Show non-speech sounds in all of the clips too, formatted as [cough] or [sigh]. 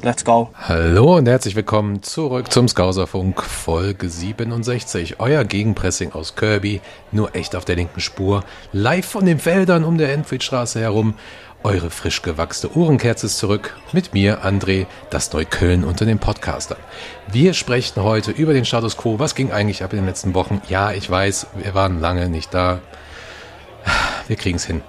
Let's go. Hallo und herzlich willkommen zurück zum Skauserfunk Folge 67. Euer Gegenpressing aus Kirby, nur echt auf der linken Spur, live von den Wäldern um der Enfield-Straße herum. Eure frisch gewachste Uhrenkerze ist zurück mit mir, André, das Neukölln unter den Podcastern. Wir sprechen heute über den Status Quo. Was ging eigentlich ab in den letzten Wochen? Ja, ich weiß, wir waren lange nicht da. Wir kriegen es hin.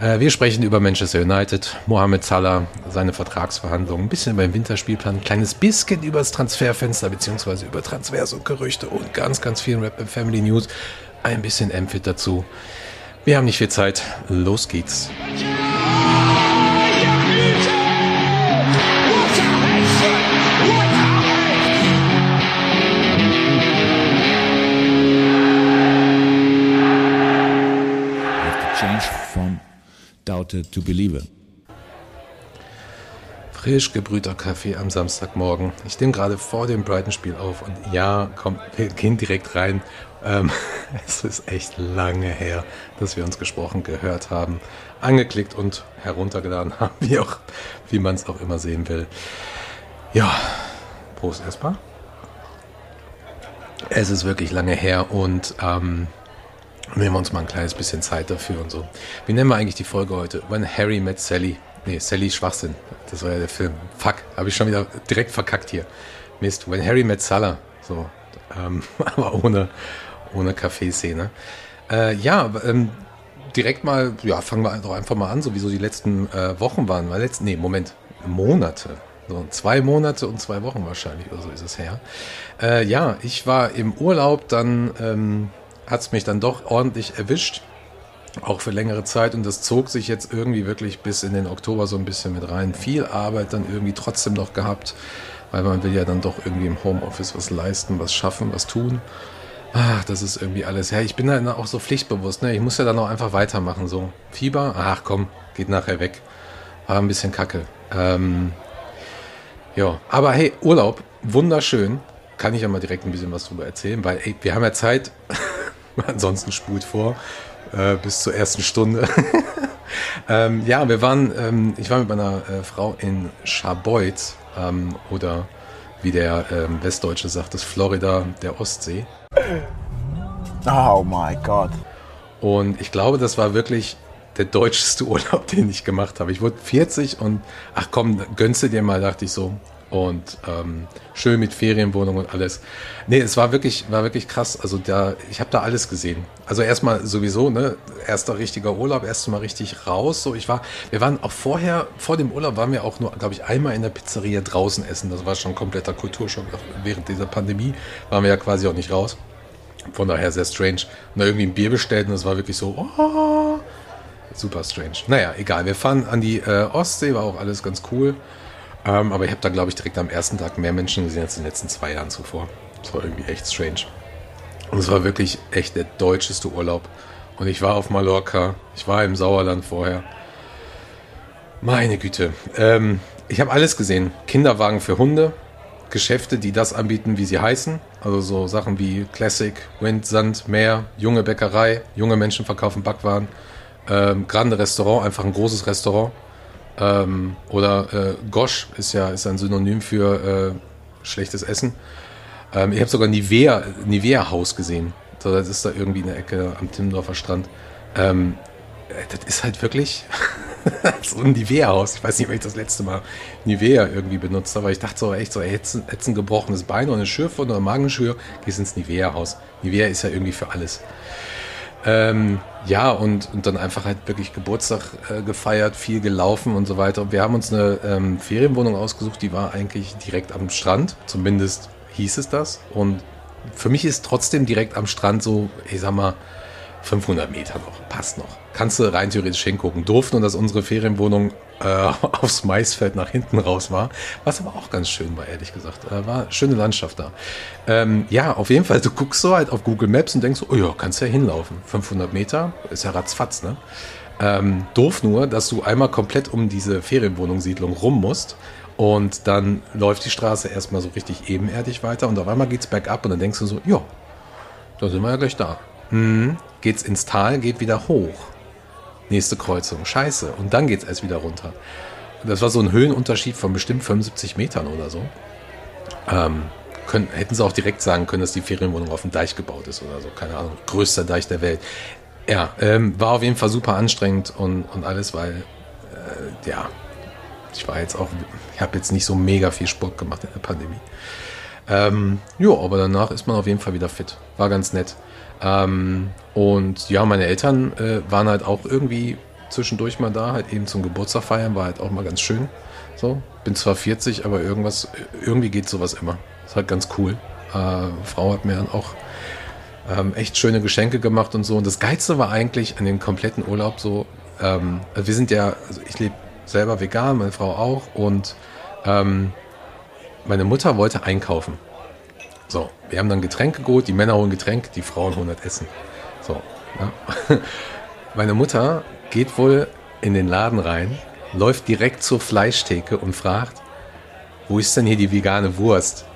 Äh, wir sprechen über Manchester United, Mohamed Salah, seine Vertragsverhandlungen, ein bisschen über den Winterspielplan, ein kleines bisschen über das Transferfenster beziehungsweise über Transfers und Gerüchte und ganz, ganz viel Rap Family News. Ein bisschen Amphit dazu. Wir haben nicht viel Zeit. Los geht's. Doubted to believe. Frisch gebrühter Kaffee am Samstagmorgen. Ich nehme gerade vor dem Brighton-Spiel auf und ja, komm, wir gehen direkt rein. Ähm, [laughs] es ist echt lange her, dass wir uns gesprochen gehört haben, angeklickt und heruntergeladen [laughs] haben, wie wie man es auch immer sehen will. Ja, Prost erstmal. Es ist wirklich lange her und ähm, Nehmen wir uns mal ein kleines bisschen Zeit dafür und so. Wie nennen wir eigentlich die Folge heute? When Harry met Sally. Nee, Sally Schwachsinn. Das war ja der Film. Fuck, habe ich schon wieder direkt verkackt hier. Mist. When Harry met Salah. So. Ähm, [laughs] aber ohne, ohne Kaffeeszene. Äh, ja, ähm, direkt mal, ja, fangen wir doch einfach mal an, so wie so die letzten äh, Wochen waren. Weil letzten, nee, Moment, Monate. So zwei Monate und zwei Wochen wahrscheinlich oder so ist es her. Äh, ja, ich war im Urlaub dann ähm, hat es mich dann doch ordentlich erwischt. Auch für längere Zeit und das zog sich jetzt irgendwie wirklich bis in den Oktober so ein bisschen mit rein. Viel Arbeit dann irgendwie trotzdem noch gehabt, weil man will ja dann doch irgendwie im Homeoffice was leisten, was schaffen, was tun. Ach, das ist irgendwie alles. Ja, ich bin da auch so pflichtbewusst. Ne? Ich muss ja dann auch einfach weitermachen. So Fieber, ach komm, geht nachher weg. War ein bisschen kacke. Ähm, ja, aber hey, Urlaub, wunderschön. Kann ich ja mal direkt ein bisschen was drüber erzählen, weil ey, wir haben ja Zeit. [laughs] [laughs] Ansonsten spult vor äh, bis zur ersten Stunde. [laughs] ähm, ja, wir waren, ähm, ich war mit meiner äh, Frau in Scharbeutz ähm, oder wie der ähm, Westdeutsche sagt, das Florida der Ostsee. Oh mein Gott. Und ich glaube, das war wirklich der deutscheste [laughs] Urlaub, den ich gemacht habe. Ich wurde 40 und ach komm, gönnst dir mal, dachte ich so und ähm, schön mit Ferienwohnung und alles. Nee, es war wirklich, war wirklich krass. Also da, ich habe da alles gesehen. Also erstmal sowieso, ne, erster richtiger Urlaub, erstmal richtig raus. So, ich war, wir waren auch vorher, vor dem Urlaub waren wir auch nur, glaube ich, einmal in der Pizzeria draußen essen. Das war schon kompletter Kulturschock. Während dieser Pandemie waren wir ja quasi auch nicht raus. Von daher sehr strange. Und da irgendwie ein Bier bestellt und es war wirklich so, oh, super strange. Naja, egal. Wir fahren an die äh, Ostsee, war auch alles ganz cool. Ähm, aber ich habe da, glaube ich, direkt am ersten Tag mehr Menschen gesehen als in den letzten zwei Jahren zuvor. Das war irgendwie echt strange. Und es war wirklich echt der deutscheste Urlaub. Und ich war auf Mallorca, ich war im Sauerland vorher. Meine Güte. Ähm, ich habe alles gesehen. Kinderwagen für Hunde, Geschäfte, die das anbieten, wie sie heißen. Also so Sachen wie Classic, Wind, Sand, Meer, junge Bäckerei, junge Menschen verkaufen Backwaren. Ähm, Grande Restaurant, einfach ein großes Restaurant. Ähm, oder äh, Gosch ist ja ist ein Synonym für äh, schlechtes Essen. Ähm, ich habe sogar Nivea, Nivea Haus gesehen. So, das ist da irgendwie in der Ecke am Timmendorfer Strand. Ähm, äh, das ist halt wirklich [laughs] so ein Nivea-Haus. Ich weiß nicht, ob ich das letzte Mal Nivea irgendwie benutzt habe, aber ich dachte so echt so, jetzt, jetzt ein gebrochenes Bein oder eine Schürfwunde oder Magenschür, gehst ins Nivea-Haus. Nivea ist ja irgendwie für alles. Ähm, ja, und, und dann einfach halt wirklich Geburtstag äh, gefeiert, viel gelaufen und so weiter. Und wir haben uns eine ähm, Ferienwohnung ausgesucht, die war eigentlich direkt am Strand, zumindest hieß es das. Und für mich ist trotzdem direkt am Strand so, ich sag mal, 500 Meter noch, passt noch. Kannst du rein theoretisch hingucken. Durften und dass unsere Ferienwohnung äh, [laughs] aufs Maisfeld nach hinten raus war, was aber auch ganz schön war, ehrlich gesagt. Äh, war schöne Landschaft da. Ähm, ja, auf jeden Fall, du guckst so halt auf Google Maps und denkst, oh ja, kannst ja hinlaufen. 500 Meter, ist ja ratzfatz, ne? Ähm, doof nur, dass du einmal komplett um diese Ferienwohnungssiedlung rum musst und dann läuft die Straße erstmal so richtig ebenerdig weiter und auf einmal geht's bergab und dann denkst du so, ja, da sind wir ja gleich da. Hm, geht's ins Tal, geht wieder hoch. Nächste Kreuzung, scheiße. Und dann geht's erst wieder runter. das war so ein Höhenunterschied von bestimmt 75 Metern oder so. Ähm, können, hätten sie auch direkt sagen können, dass die Ferienwohnung auf dem Deich gebaut ist oder so. Keine Ahnung, größter Deich der Welt. Ja, ähm, war auf jeden Fall super anstrengend und, und alles, weil, äh, ja, ich war jetzt auch, ich habe jetzt nicht so mega viel Sport gemacht in der Pandemie. Ähm, ja, aber danach ist man auf jeden Fall wieder fit. War ganz nett. Ähm, und ja, meine Eltern äh, waren halt auch irgendwie zwischendurch mal da, halt eben zum Geburtstag feiern, war halt auch mal ganz schön. So, bin zwar 40, aber irgendwas, irgendwie geht sowas immer. Ist halt ganz cool. Äh, Frau hat mir dann auch ähm, echt schöne Geschenke gemacht und so. Und das Geilste war eigentlich an dem kompletten Urlaub so, ähm, also wir sind ja, also ich lebe selber vegan, meine Frau auch und ähm, meine Mutter wollte einkaufen. So, wir haben dann Getränke geholt, die Männer holen Getränk, die Frauen holen das Essen. So, ja. [laughs] meine Mutter geht wohl in den Laden rein, läuft direkt zur Fleischtheke und fragt, wo ist denn hier die vegane Wurst?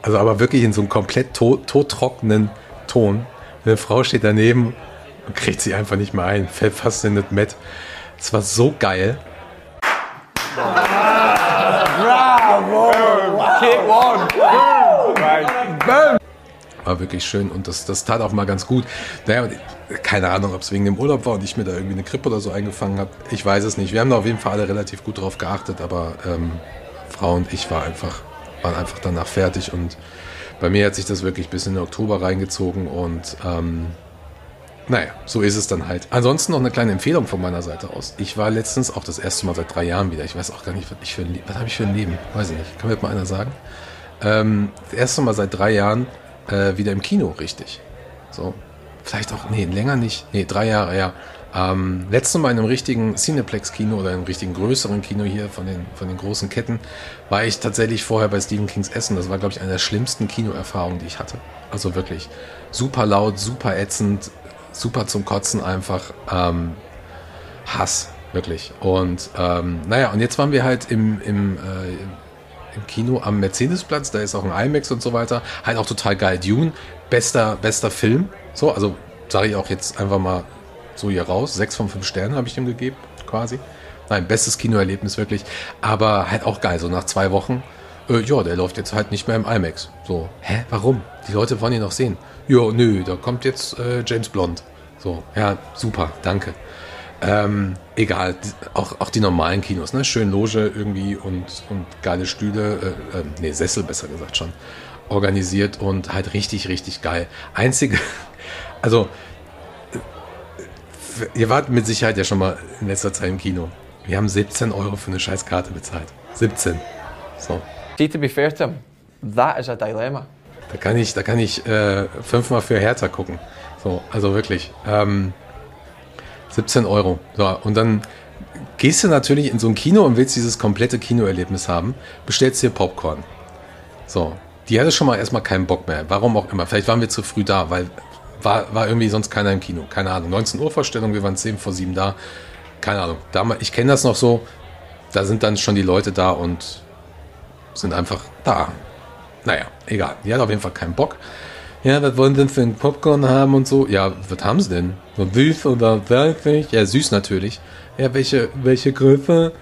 Also aber wirklich in so einem komplett tottrockenen Ton. Eine Frau steht daneben und kriegt sie einfach nicht mehr ein, fällt fast in das Met. Es war so geil. Bravo! Kick one! War wirklich schön und das, das tat auch mal ganz gut. Naja, keine Ahnung, ob es wegen dem Urlaub war und ich mir da irgendwie eine Krippe oder so eingefangen habe. Ich weiß es nicht. Wir haben da auf jeden Fall alle relativ gut drauf geachtet, aber ähm, Frau und ich war einfach, waren einfach danach fertig und bei mir hat sich das wirklich bis in den Oktober reingezogen und ähm, naja, so ist es dann halt. Ansonsten noch eine kleine Empfehlung von meiner Seite aus. Ich war letztens auch das erste Mal seit drei Jahren wieder. Ich weiß auch gar nicht, was, ich für ein, was habe ich für ein Leben? Weiß ich nicht. Kann mir mal einer sagen? Ähm, das erste Mal seit drei Jahren äh, wieder im Kino, richtig. So. Vielleicht auch, nee, länger nicht. Nee, drei Jahre, ja. Ähm, letztes Mal in einem richtigen Cineplex-Kino oder einem richtigen größeren Kino hier von den, von den großen Ketten war ich tatsächlich vorher bei Stephen Kings Essen. Das war, glaube ich, eine der schlimmsten Kinoerfahrungen, die ich hatte. Also wirklich super laut, super ätzend, super zum Kotzen einfach. Ähm, Hass, wirklich. Und ähm, naja, und jetzt waren wir halt im, im, äh, im Kino am Mercedesplatz, da ist auch ein IMAX und so weiter. Halt auch total geil. Dune, bester, bester Film. So, also sage ich auch jetzt einfach mal so hier raus. Sechs von fünf Sternen habe ich ihm gegeben, quasi. Nein, bestes Kinoerlebnis wirklich. Aber halt auch geil, so nach zwei Wochen. Äh, ja, der läuft jetzt halt nicht mehr im IMAX. So, hä, warum? Die Leute wollen ihn noch sehen. Ja, nö, da kommt jetzt äh, James Blond. So, ja, super, danke. Ähm, egal, auch, auch die normalen Kinos, ne? Schön Loge irgendwie und, und geile Stühle, äh, äh, nee, Sessel besser gesagt schon, organisiert und halt richtig, richtig geil. Einzige, [laughs] also ihr wart mit Sicherheit ja schon mal in letzter Zeit im Kino. Wir haben 17 Euro für eine Scheißkarte bezahlt. 17. So. See, to be fair to him, that is a dilemma. Da kann ich, da kann ich äh, fünfmal für Hertha gucken. So, also wirklich. Ähm, 17 Euro. So, und dann gehst du natürlich in so ein Kino und willst dieses komplette Kinoerlebnis haben, bestellst dir Popcorn. So, die hatte schon mal erstmal keinen Bock mehr. Warum auch immer. Vielleicht waren wir zu früh da, weil war, war irgendwie sonst keiner im Kino. Keine Ahnung. 19 Uhr Vorstellung, wir waren 10 vor 7 da. Keine Ahnung. Damals, ich kenne das noch so. Da sind dann schon die Leute da und sind einfach da. Naja, egal. Die hat auf jeden Fall keinen Bock. Ja, was wollen denn für ein Popcorn haben und so? Ja, was haben sie denn? So süß oder salzig? Ja, süß natürlich. Ja, welche, welche Größe?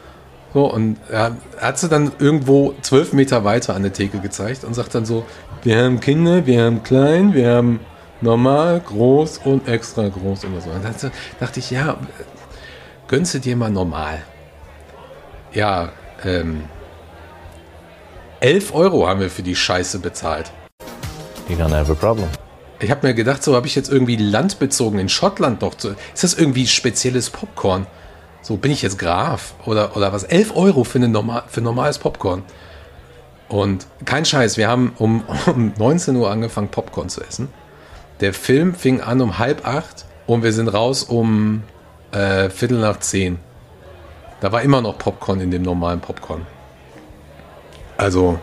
So, und ja, hat sie dann irgendwo zwölf Meter weiter an der Theke gezeigt und sagt dann so, wir haben Kinder, wir haben klein, wir haben normal, groß und extra groß oder so. Und dann dachte ich, ja, gönnst du dir mal normal. Ja, ähm, 11 Euro haben wir für die Scheiße bezahlt. You're gonna have a problem. Ich habe mir gedacht, so habe ich jetzt irgendwie landbezogen in Schottland doch. Zu, ist das irgendwie spezielles Popcorn? So, bin ich jetzt Graf? Oder, oder was? 11 Euro für, eine normal, für normales Popcorn. Und kein Scheiß, wir haben um, [laughs] um 19 Uhr angefangen, Popcorn zu essen. Der Film fing an um halb acht und wir sind raus um äh, Viertel nach zehn. Da war immer noch Popcorn in dem normalen Popcorn. Also,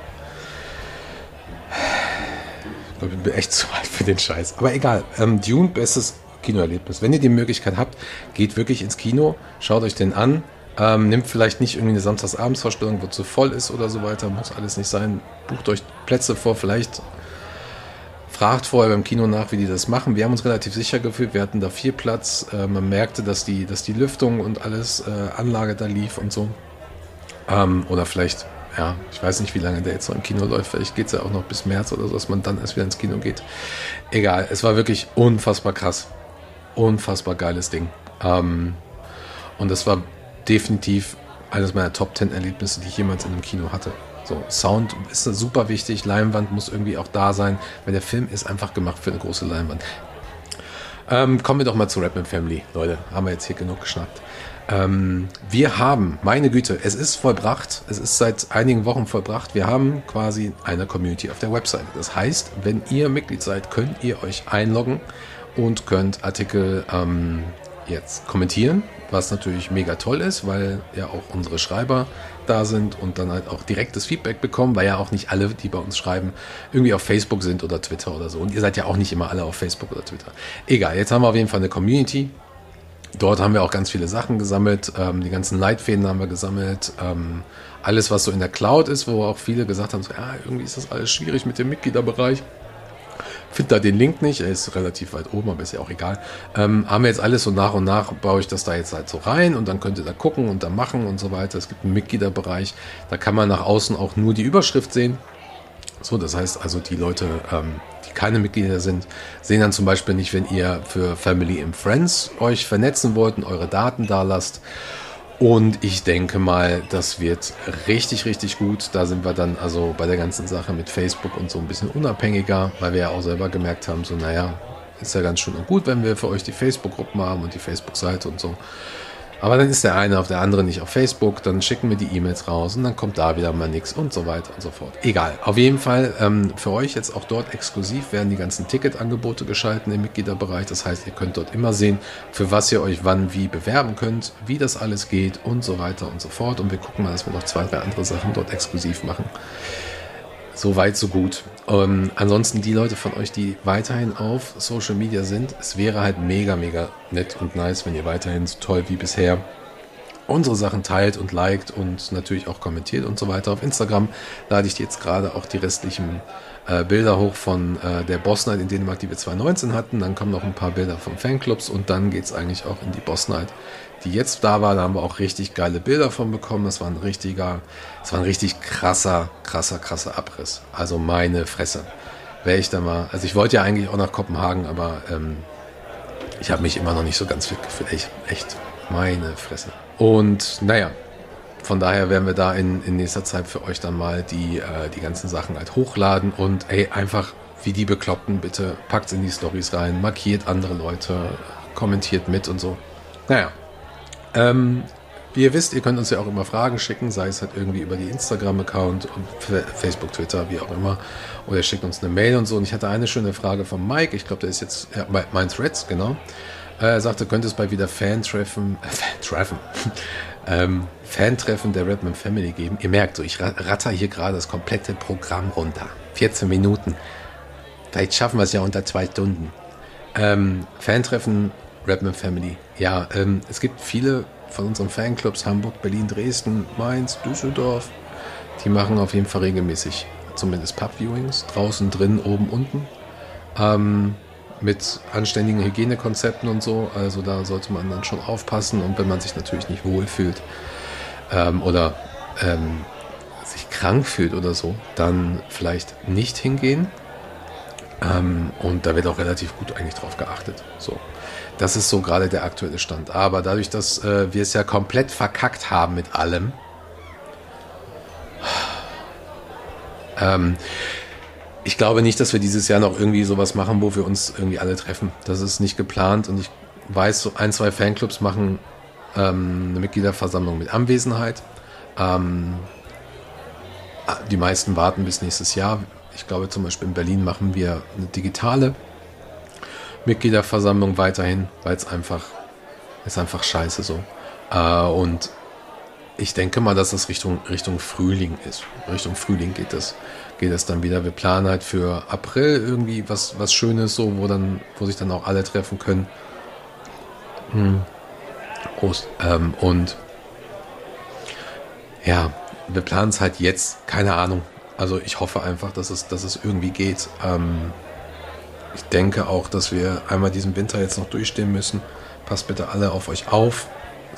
ich bin echt [laughs] zu alt für den Scheiß. Aber egal. Ähm, Dune, bestes Kinoerlebnis. Wenn ihr die Möglichkeit habt, geht wirklich ins Kino, schaut euch den an. Ähm, nimmt vielleicht nicht irgendwie eine Samstagsabendsvorstellung, wo zu voll ist oder so weiter. Muss alles nicht sein. Bucht euch Plätze vor. Vielleicht fragt vorher beim Kino nach, wie die das machen. Wir haben uns relativ sicher gefühlt. Wir hatten da viel Platz. Äh, man merkte, dass die, dass die Lüftung und alles äh, Anlage da lief und so. Ähm, oder vielleicht, ja, ich weiß nicht, wie lange der jetzt noch im Kino läuft. Vielleicht geht es ja auch noch bis März oder so, dass man dann erst wieder ins Kino geht. Egal, es war wirklich unfassbar krass. Unfassbar geiles Ding. Ähm, und das war definitiv eines meiner Top 10 Erlebnisse, die ich jemals in einem Kino hatte. So, Sound ist super wichtig, Leinwand muss irgendwie auch da sein, weil der Film ist einfach gemacht für eine große Leinwand. Ähm, kommen wir doch mal zu Rapman Family, Leute. Haben wir jetzt hier genug geschnappt. Ähm, wir haben, meine Güte, es ist vollbracht. Es ist seit einigen Wochen vollbracht. Wir haben quasi eine Community auf der Website. Das heißt, wenn ihr Mitglied seid, könnt ihr euch einloggen und könnt Artikel ähm, jetzt kommentieren, was natürlich mega toll ist, weil ja auch unsere Schreiber da sind und dann halt auch direktes Feedback bekommen, weil ja auch nicht alle, die bei uns schreiben, irgendwie auf Facebook sind oder Twitter oder so. Und ihr seid ja auch nicht immer alle auf Facebook oder Twitter. Egal, jetzt haben wir auf jeden Fall eine Community. Dort haben wir auch ganz viele Sachen gesammelt. Ähm, die ganzen Leitfäden haben wir gesammelt. Ähm, alles, was so in der Cloud ist, wo auch viele gesagt haben, so, ja, irgendwie ist das alles schwierig mit dem Mitgliederbereich. Finde da den Link nicht, er ist relativ weit oben, aber ist ja auch egal. Ähm, haben wir jetzt alles so nach und nach, baue ich das da jetzt halt so rein und dann könnt ihr da gucken und da machen und so weiter. Es gibt einen Mitgliederbereich, da kann man nach außen auch nur die Überschrift sehen. So, das heißt also, die Leute, ähm, die keine Mitglieder sind, sehen dann zum Beispiel nicht, wenn ihr für Family and Friends euch vernetzen wollt und eure Daten da lasst. Und ich denke mal, das wird richtig, richtig gut. Da sind wir dann also bei der ganzen Sache mit Facebook und so ein bisschen unabhängiger, weil wir ja auch selber gemerkt haben, so naja, ist ja ganz schön und gut, wenn wir für euch die Facebook-Gruppen haben und die Facebook-Seite und so. Aber dann ist der eine auf der andere nicht auf Facebook, dann schicken wir die E-Mails raus und dann kommt da wieder mal nichts und so weiter und so fort. Egal. Auf jeden Fall ähm, für euch jetzt auch dort exklusiv werden die ganzen Ticketangebote geschalten im Mitgliederbereich. Das heißt, ihr könnt dort immer sehen, für was ihr euch wann wie bewerben könnt, wie das alles geht und so weiter und so fort. Und wir gucken mal, dass wir noch zwei, drei andere Sachen dort exklusiv machen. So weit, so gut. Ähm, ansonsten die Leute von euch, die weiterhin auf Social Media sind, es wäre halt mega, mega nett und nice, wenn ihr weiterhin so toll wie bisher unsere Sachen teilt und liked und natürlich auch kommentiert und so weiter. Auf Instagram lade ich jetzt gerade auch die restlichen äh, Bilder hoch von äh, der Boss Night in Dänemark, die wir 2019 hatten. Dann kommen noch ein paar Bilder von Fanclubs und dann geht es eigentlich auch in die Boss Night, die jetzt da war. Da haben wir auch richtig geile Bilder von bekommen. Das war ein richtiger, das war ein richtig krasser, krasser, krasser Abriss. Also meine Fresse. Wäre ich da mal, also ich wollte ja eigentlich auch nach Kopenhagen, aber ähm, ich habe mich immer noch nicht so ganz fit gefühlt. Echt, echt, meine Fresse. Und naja, von daher werden wir da in, in nächster Zeit für euch dann mal die, äh, die ganzen Sachen halt hochladen und ey, einfach wie die Bekloppten, bitte packt in die Stories rein, markiert andere Leute, kommentiert mit und so. Naja, ähm, wie ihr wisst, ihr könnt uns ja auch immer Fragen schicken, sei es halt irgendwie über die Instagram-Account, Facebook, Twitter, wie auch immer. Oder ihr schickt uns eine Mail und so. Und ich hatte eine schöne Frage von Mike, ich glaube, der ist jetzt, ja, mein Threads, genau. Er sagte, könnte es bei wieder Fan-Treffen, äh, [laughs] Fan-Treffen, [laughs] ähm, Fan-Treffen der Redman Family geben. Ihr merkt so, ich ratter hier gerade das komplette Programm runter. 14 Minuten. Vielleicht schaffen wir es ja unter zwei Stunden. Ähm, Fan-Treffen Redman Family. Ja, ähm, es gibt viele von unseren Fanclubs, Hamburg, Berlin, Dresden, Mainz, Düsseldorf. Die machen auf jeden Fall regelmäßig zumindest Pub-Viewings. Draußen, drin, oben, unten. Ähm, mit anständigen Hygienekonzepten und so. Also da sollte man dann schon aufpassen. Und wenn man sich natürlich nicht wohlfühlt ähm, oder ähm, sich krank fühlt oder so, dann vielleicht nicht hingehen. Ähm, und da wird auch relativ gut eigentlich drauf geachtet. So. Das ist so gerade der aktuelle Stand. Aber dadurch, dass äh, wir es ja komplett verkackt haben mit allem, ähm, ich glaube nicht, dass wir dieses Jahr noch irgendwie sowas machen, wo wir uns irgendwie alle treffen. Das ist nicht geplant und ich weiß, so ein, zwei Fanclubs machen ähm, eine Mitgliederversammlung mit Anwesenheit. Ähm, die meisten warten bis nächstes Jahr. Ich glaube zum Beispiel in Berlin machen wir eine digitale Mitgliederversammlung weiterhin, weil es einfach ist einfach scheiße so. Äh, und ich denke mal, dass das Richtung, Richtung Frühling ist. Richtung Frühling geht das geht dann wieder. Wir planen halt für April irgendwie was, was Schönes, so, wo dann, wo sich dann auch alle treffen können. Hm. Prost. Ähm, und ja, wir planen es halt jetzt, keine Ahnung. Also ich hoffe einfach, dass es, dass es irgendwie geht. Ähm, ich denke auch, dass wir einmal diesen Winter jetzt noch durchstehen müssen. Passt bitte alle auf euch auf.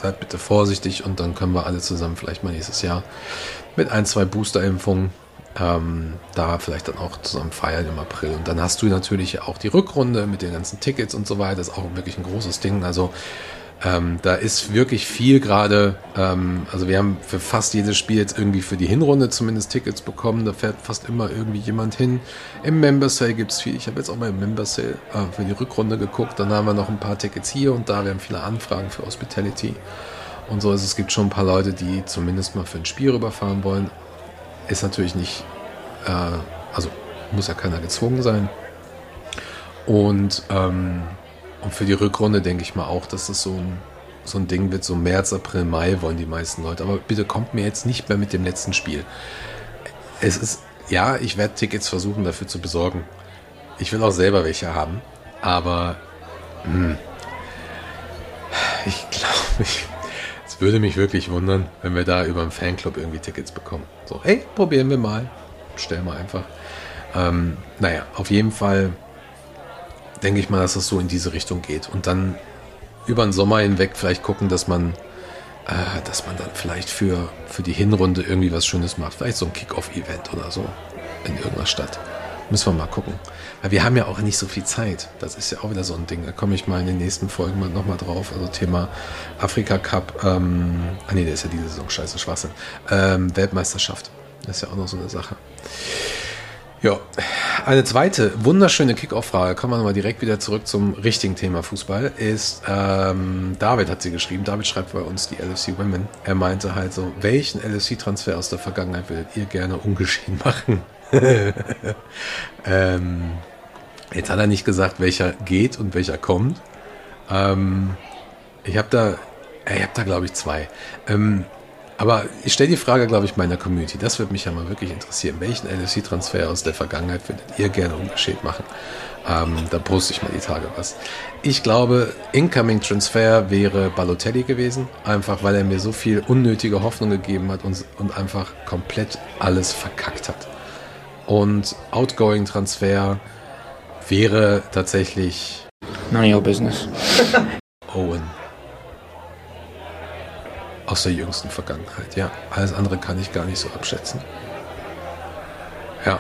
seid bitte vorsichtig und dann können wir alle zusammen vielleicht mal nächstes Jahr mit ein, zwei Booster-Impfungen ähm, da vielleicht dann auch zusammen feiern im April. Und dann hast du natürlich auch die Rückrunde mit den ganzen Tickets und so weiter. Das ist auch wirklich ein großes Ding. Also ähm, da ist wirklich viel gerade, ähm, also wir haben für fast jedes Spiel jetzt irgendwie für die Hinrunde zumindest Tickets bekommen. Da fährt fast immer irgendwie jemand hin. Im Member Sale gibt es viel. Ich habe jetzt auch mal im Member Sale äh, für die Rückrunde geguckt. Dann haben wir noch ein paar Tickets hier und da. Wir haben viele Anfragen für Hospitality und so. Also es gibt schon ein paar Leute, die zumindest mal für ein Spiel rüberfahren wollen. Ist natürlich nicht, äh, also muss ja keiner gezwungen sein. Und ähm, und für die Rückrunde denke ich mal auch, dass das so ein, so ein Ding wird. So März, April, Mai wollen die meisten Leute. Aber bitte kommt mir jetzt nicht mehr mit dem letzten Spiel. Es ist, ja, ich werde Tickets versuchen dafür zu besorgen. Ich will auch selber welche haben. Aber hm, ich glaube, es würde mich wirklich wundern, wenn wir da über einen Fanclub irgendwie Tickets bekommen. So, hey, probieren wir mal. Stellen wir einfach. Ähm, naja, auf jeden Fall denke ich mal, dass es so in diese Richtung geht. Und dann über den Sommer hinweg vielleicht gucken, dass man, äh, dass man dann vielleicht für, für die Hinrunde irgendwie was Schönes macht. Vielleicht so ein Kick-Off-Event oder so in irgendeiner Stadt. Müssen wir mal gucken. Weil wir haben ja auch nicht so viel Zeit. Das ist ja auch wieder so ein Ding. Da komme ich mal in den nächsten Folgen mal nochmal drauf. Also Thema Afrika Cup. Ähm, ah nee, der ist ja diese Saison scheiße Schwachsinn. Ähm, Weltmeisterschaft. Das ist ja auch noch so eine Sache. Ja, eine zweite wunderschöne Kickoff-Frage, kommen wir nochmal direkt wieder zurück zum richtigen Thema Fußball, ist, ähm, David hat sie geschrieben, David schreibt bei uns die LFC Women. Er meinte halt so, welchen LFC-Transfer aus der Vergangenheit würdet ihr gerne ungeschehen machen? [laughs] ähm, jetzt hat er nicht gesagt, welcher geht und welcher kommt. Ähm, ich habe da, ich habe da glaube ich zwei. Ähm, aber ich stelle die Frage, glaube ich, meiner Community. Das würde mich ja mal wirklich interessieren. Welchen LFC-Transfer aus der Vergangenheit würdet ihr gerne ungeschehen machen? Ähm, da poste ich mal die Tage was. Ich glaube, Incoming Transfer wäre Balotelli gewesen. Einfach, weil er mir so viel unnötige Hoffnung gegeben hat und, und einfach komplett alles verkackt hat. Und Outgoing Transfer wäre tatsächlich. None of your business. Owen aus der jüngsten Vergangenheit. Ja, alles andere kann ich gar nicht so abschätzen. Ja.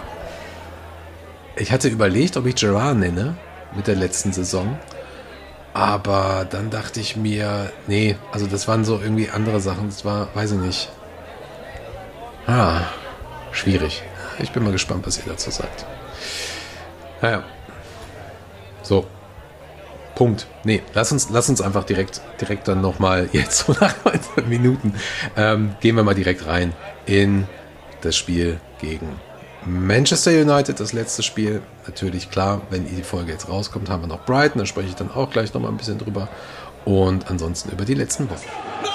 Ich hatte überlegt, ob ich Gerard nenne mit der letzten Saison. Aber dann dachte ich mir, nee, also das waren so irgendwie andere Sachen. Das war, weiß ich nicht. Ah, schwierig. Ich bin mal gespannt, was ihr dazu sagt. Naja. So, Punkt. Nee, lass uns, lass uns einfach direkt, direkt dann nochmal, [laughs] jetzt so nach 19 Minuten, ähm, gehen wir mal direkt rein in das Spiel gegen Manchester United, das letzte Spiel. Natürlich klar, wenn die Folge jetzt rauskommt, haben wir noch Brighton, da spreche ich dann auch gleich nochmal ein bisschen drüber. Und ansonsten über die letzten Wochen.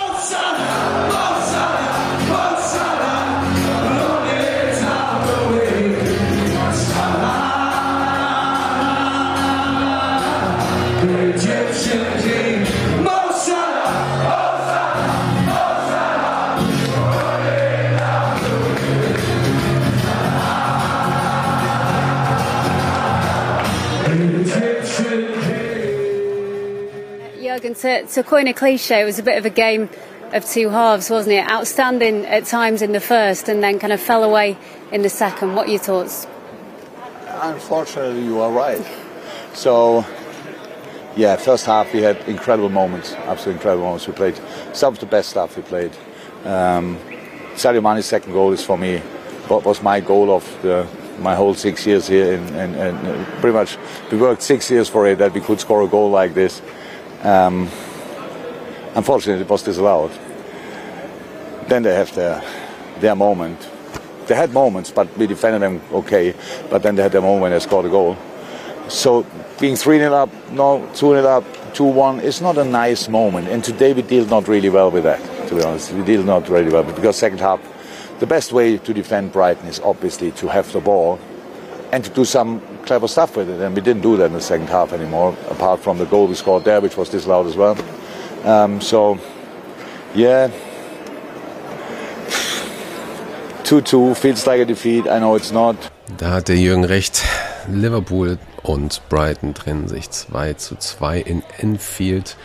Jurgen, to, to coin a cliche, it was a bit of a game of two halves, wasn't it? Outstanding at times in the first and then kind of fell away in the second. What are your thoughts? Unfortunately, you are right. So, yeah, first half we had incredible moments, absolutely incredible moments. We played some of the best stuff we played. Um, Sadio Mane's second goal is for me what was my goal of the, my whole six years here, and, and, and pretty much we worked six years for it that we could score a goal like this. Um, unfortunately, it was disallowed. Then they have their their moment. They had moments, but we defended them okay. But then they had their moment when they scored a goal. So being 3 0 up, no, 2 0 up, 2 1 is not a nice moment. And today we deal not really well with that, to be honest. We deal not really well because second half, the best way to defend Brighton is obviously to have the ball and to do some clever stuff with it. And we didn't do that in the second half anymore, apart from the goal we scored there, which was disallowed as well. Um, so, yeah. 2-2 feels like a defeat. I know it's not. Da hat der Jürgen recht. Liverpool und Brighton trennen sich 2 zu 2 in Enfield.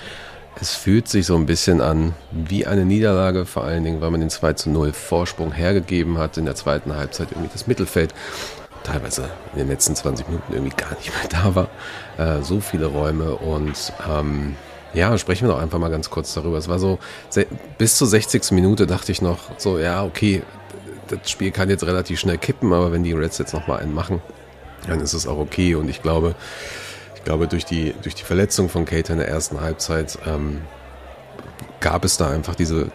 es fühlt sich so ein bisschen an wie eine Niederlage, vor allen Dingen, weil man den 2 zu 0 Vorsprung hergegeben hat in der zweiten Halbzeit irgendwie das Mittelfeld teilweise in den letzten 20 Minuten irgendwie gar nicht mehr [laughs] da war. Äh, so viele Räume und ähm, ja, sprechen wir doch einfach mal ganz kurz darüber. Es war so, bis zur 60. Minute dachte ich noch so, ja, okay, das Spiel kann jetzt relativ schnell kippen, aber wenn die Reds jetzt nochmal einen machen, dann ist es auch okay. Und ich glaube, ich glaube, durch die, durch die Verletzung von Kate in der ersten Halbzeit ähm, gab es da einfach diese,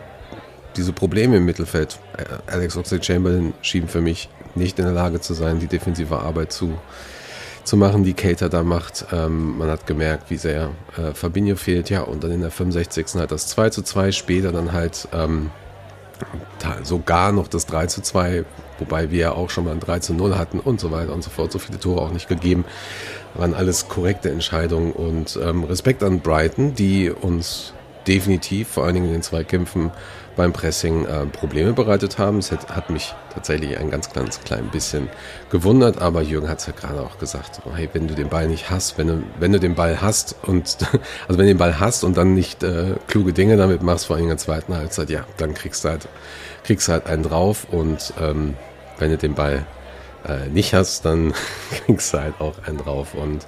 diese Probleme im Mittelfeld. Äh, Alex Oxlade-Chamberlain schien für mich nicht in der Lage zu sein, die defensive Arbeit zu, zu machen, die Cater da macht. Ähm, man hat gemerkt, wie sehr äh, Fabinho fehlt. Ja, und dann in der 65. halt das 2 zu 2, später dann halt ähm, sogar noch das 3 zu 2, wobei wir ja auch schon mal ein 3 zu 0 hatten und so weiter und so fort. So viele Tore auch nicht gegeben. Waren alles korrekte Entscheidungen und ähm, Respekt an Brighton, die uns definitiv, vor allen Dingen in den Zweikämpfen, beim Pressing äh, Probleme bereitet haben. Es hat, hat, mich tatsächlich ein ganz, ganz klein bisschen gewundert, aber Jürgen hat es ja gerade auch gesagt, so, hey, wenn du den Ball nicht hast, wenn du, wenn du den Ball hast und [laughs] also wenn du den Ball hast und dann nicht äh, kluge Dinge damit machst, vor allem in der zweiten Halbzeit, ja, dann kriegst du halt, kriegst halt einen drauf und ähm, wenn du den Ball äh, nicht hast, dann [laughs] kriegst du halt auch einen drauf und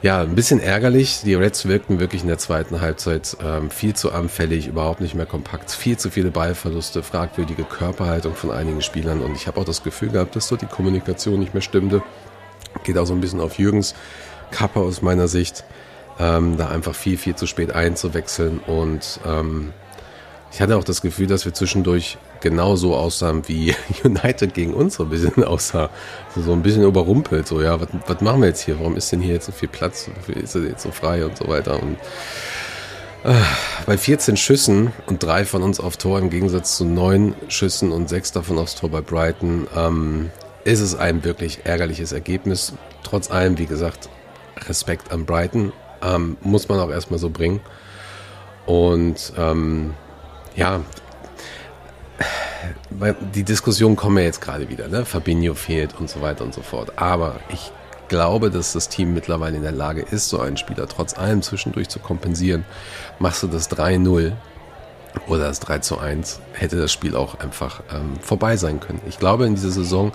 ja, ein bisschen ärgerlich. Die Reds wirkten wirklich in der zweiten Halbzeit ähm, viel zu anfällig, überhaupt nicht mehr kompakt, viel zu viele Ballverluste, fragwürdige Körperhaltung von einigen Spielern und ich habe auch das Gefühl gehabt, dass dort die Kommunikation nicht mehr stimmte. Geht auch so ein bisschen auf Jürgens Kappe aus meiner Sicht, ähm, da einfach viel, viel zu spät einzuwechseln und ähm, ich hatte auch das Gefühl, dass wir zwischendurch genauso aussahen, wie [laughs] United gegen uns so ein bisschen aussah. So ein bisschen überrumpelt, so, ja, was, machen wir jetzt hier? Warum ist denn hier jetzt so viel Platz? Wofür ist er jetzt so frei und so weiter? Und äh, bei 14 Schüssen und drei von uns auf Tor im Gegensatz zu neun Schüssen und sechs davon aufs Tor bei Brighton, ähm, ist es ein wirklich ärgerliches Ergebnis. Trotz allem, wie gesagt, Respekt an Brighton, ähm, muss man auch erstmal so bringen. Und ähm, ja, die Diskussion kommen ja jetzt gerade wieder, ne? Fabinho fehlt und so weiter und so fort. Aber ich glaube, dass das Team mittlerweile in der Lage ist, so einen Spieler trotz allem zwischendurch zu kompensieren. Machst du das 3-0 oder das 3 1, hätte das Spiel auch einfach ähm, vorbei sein können. Ich glaube, in dieser Saison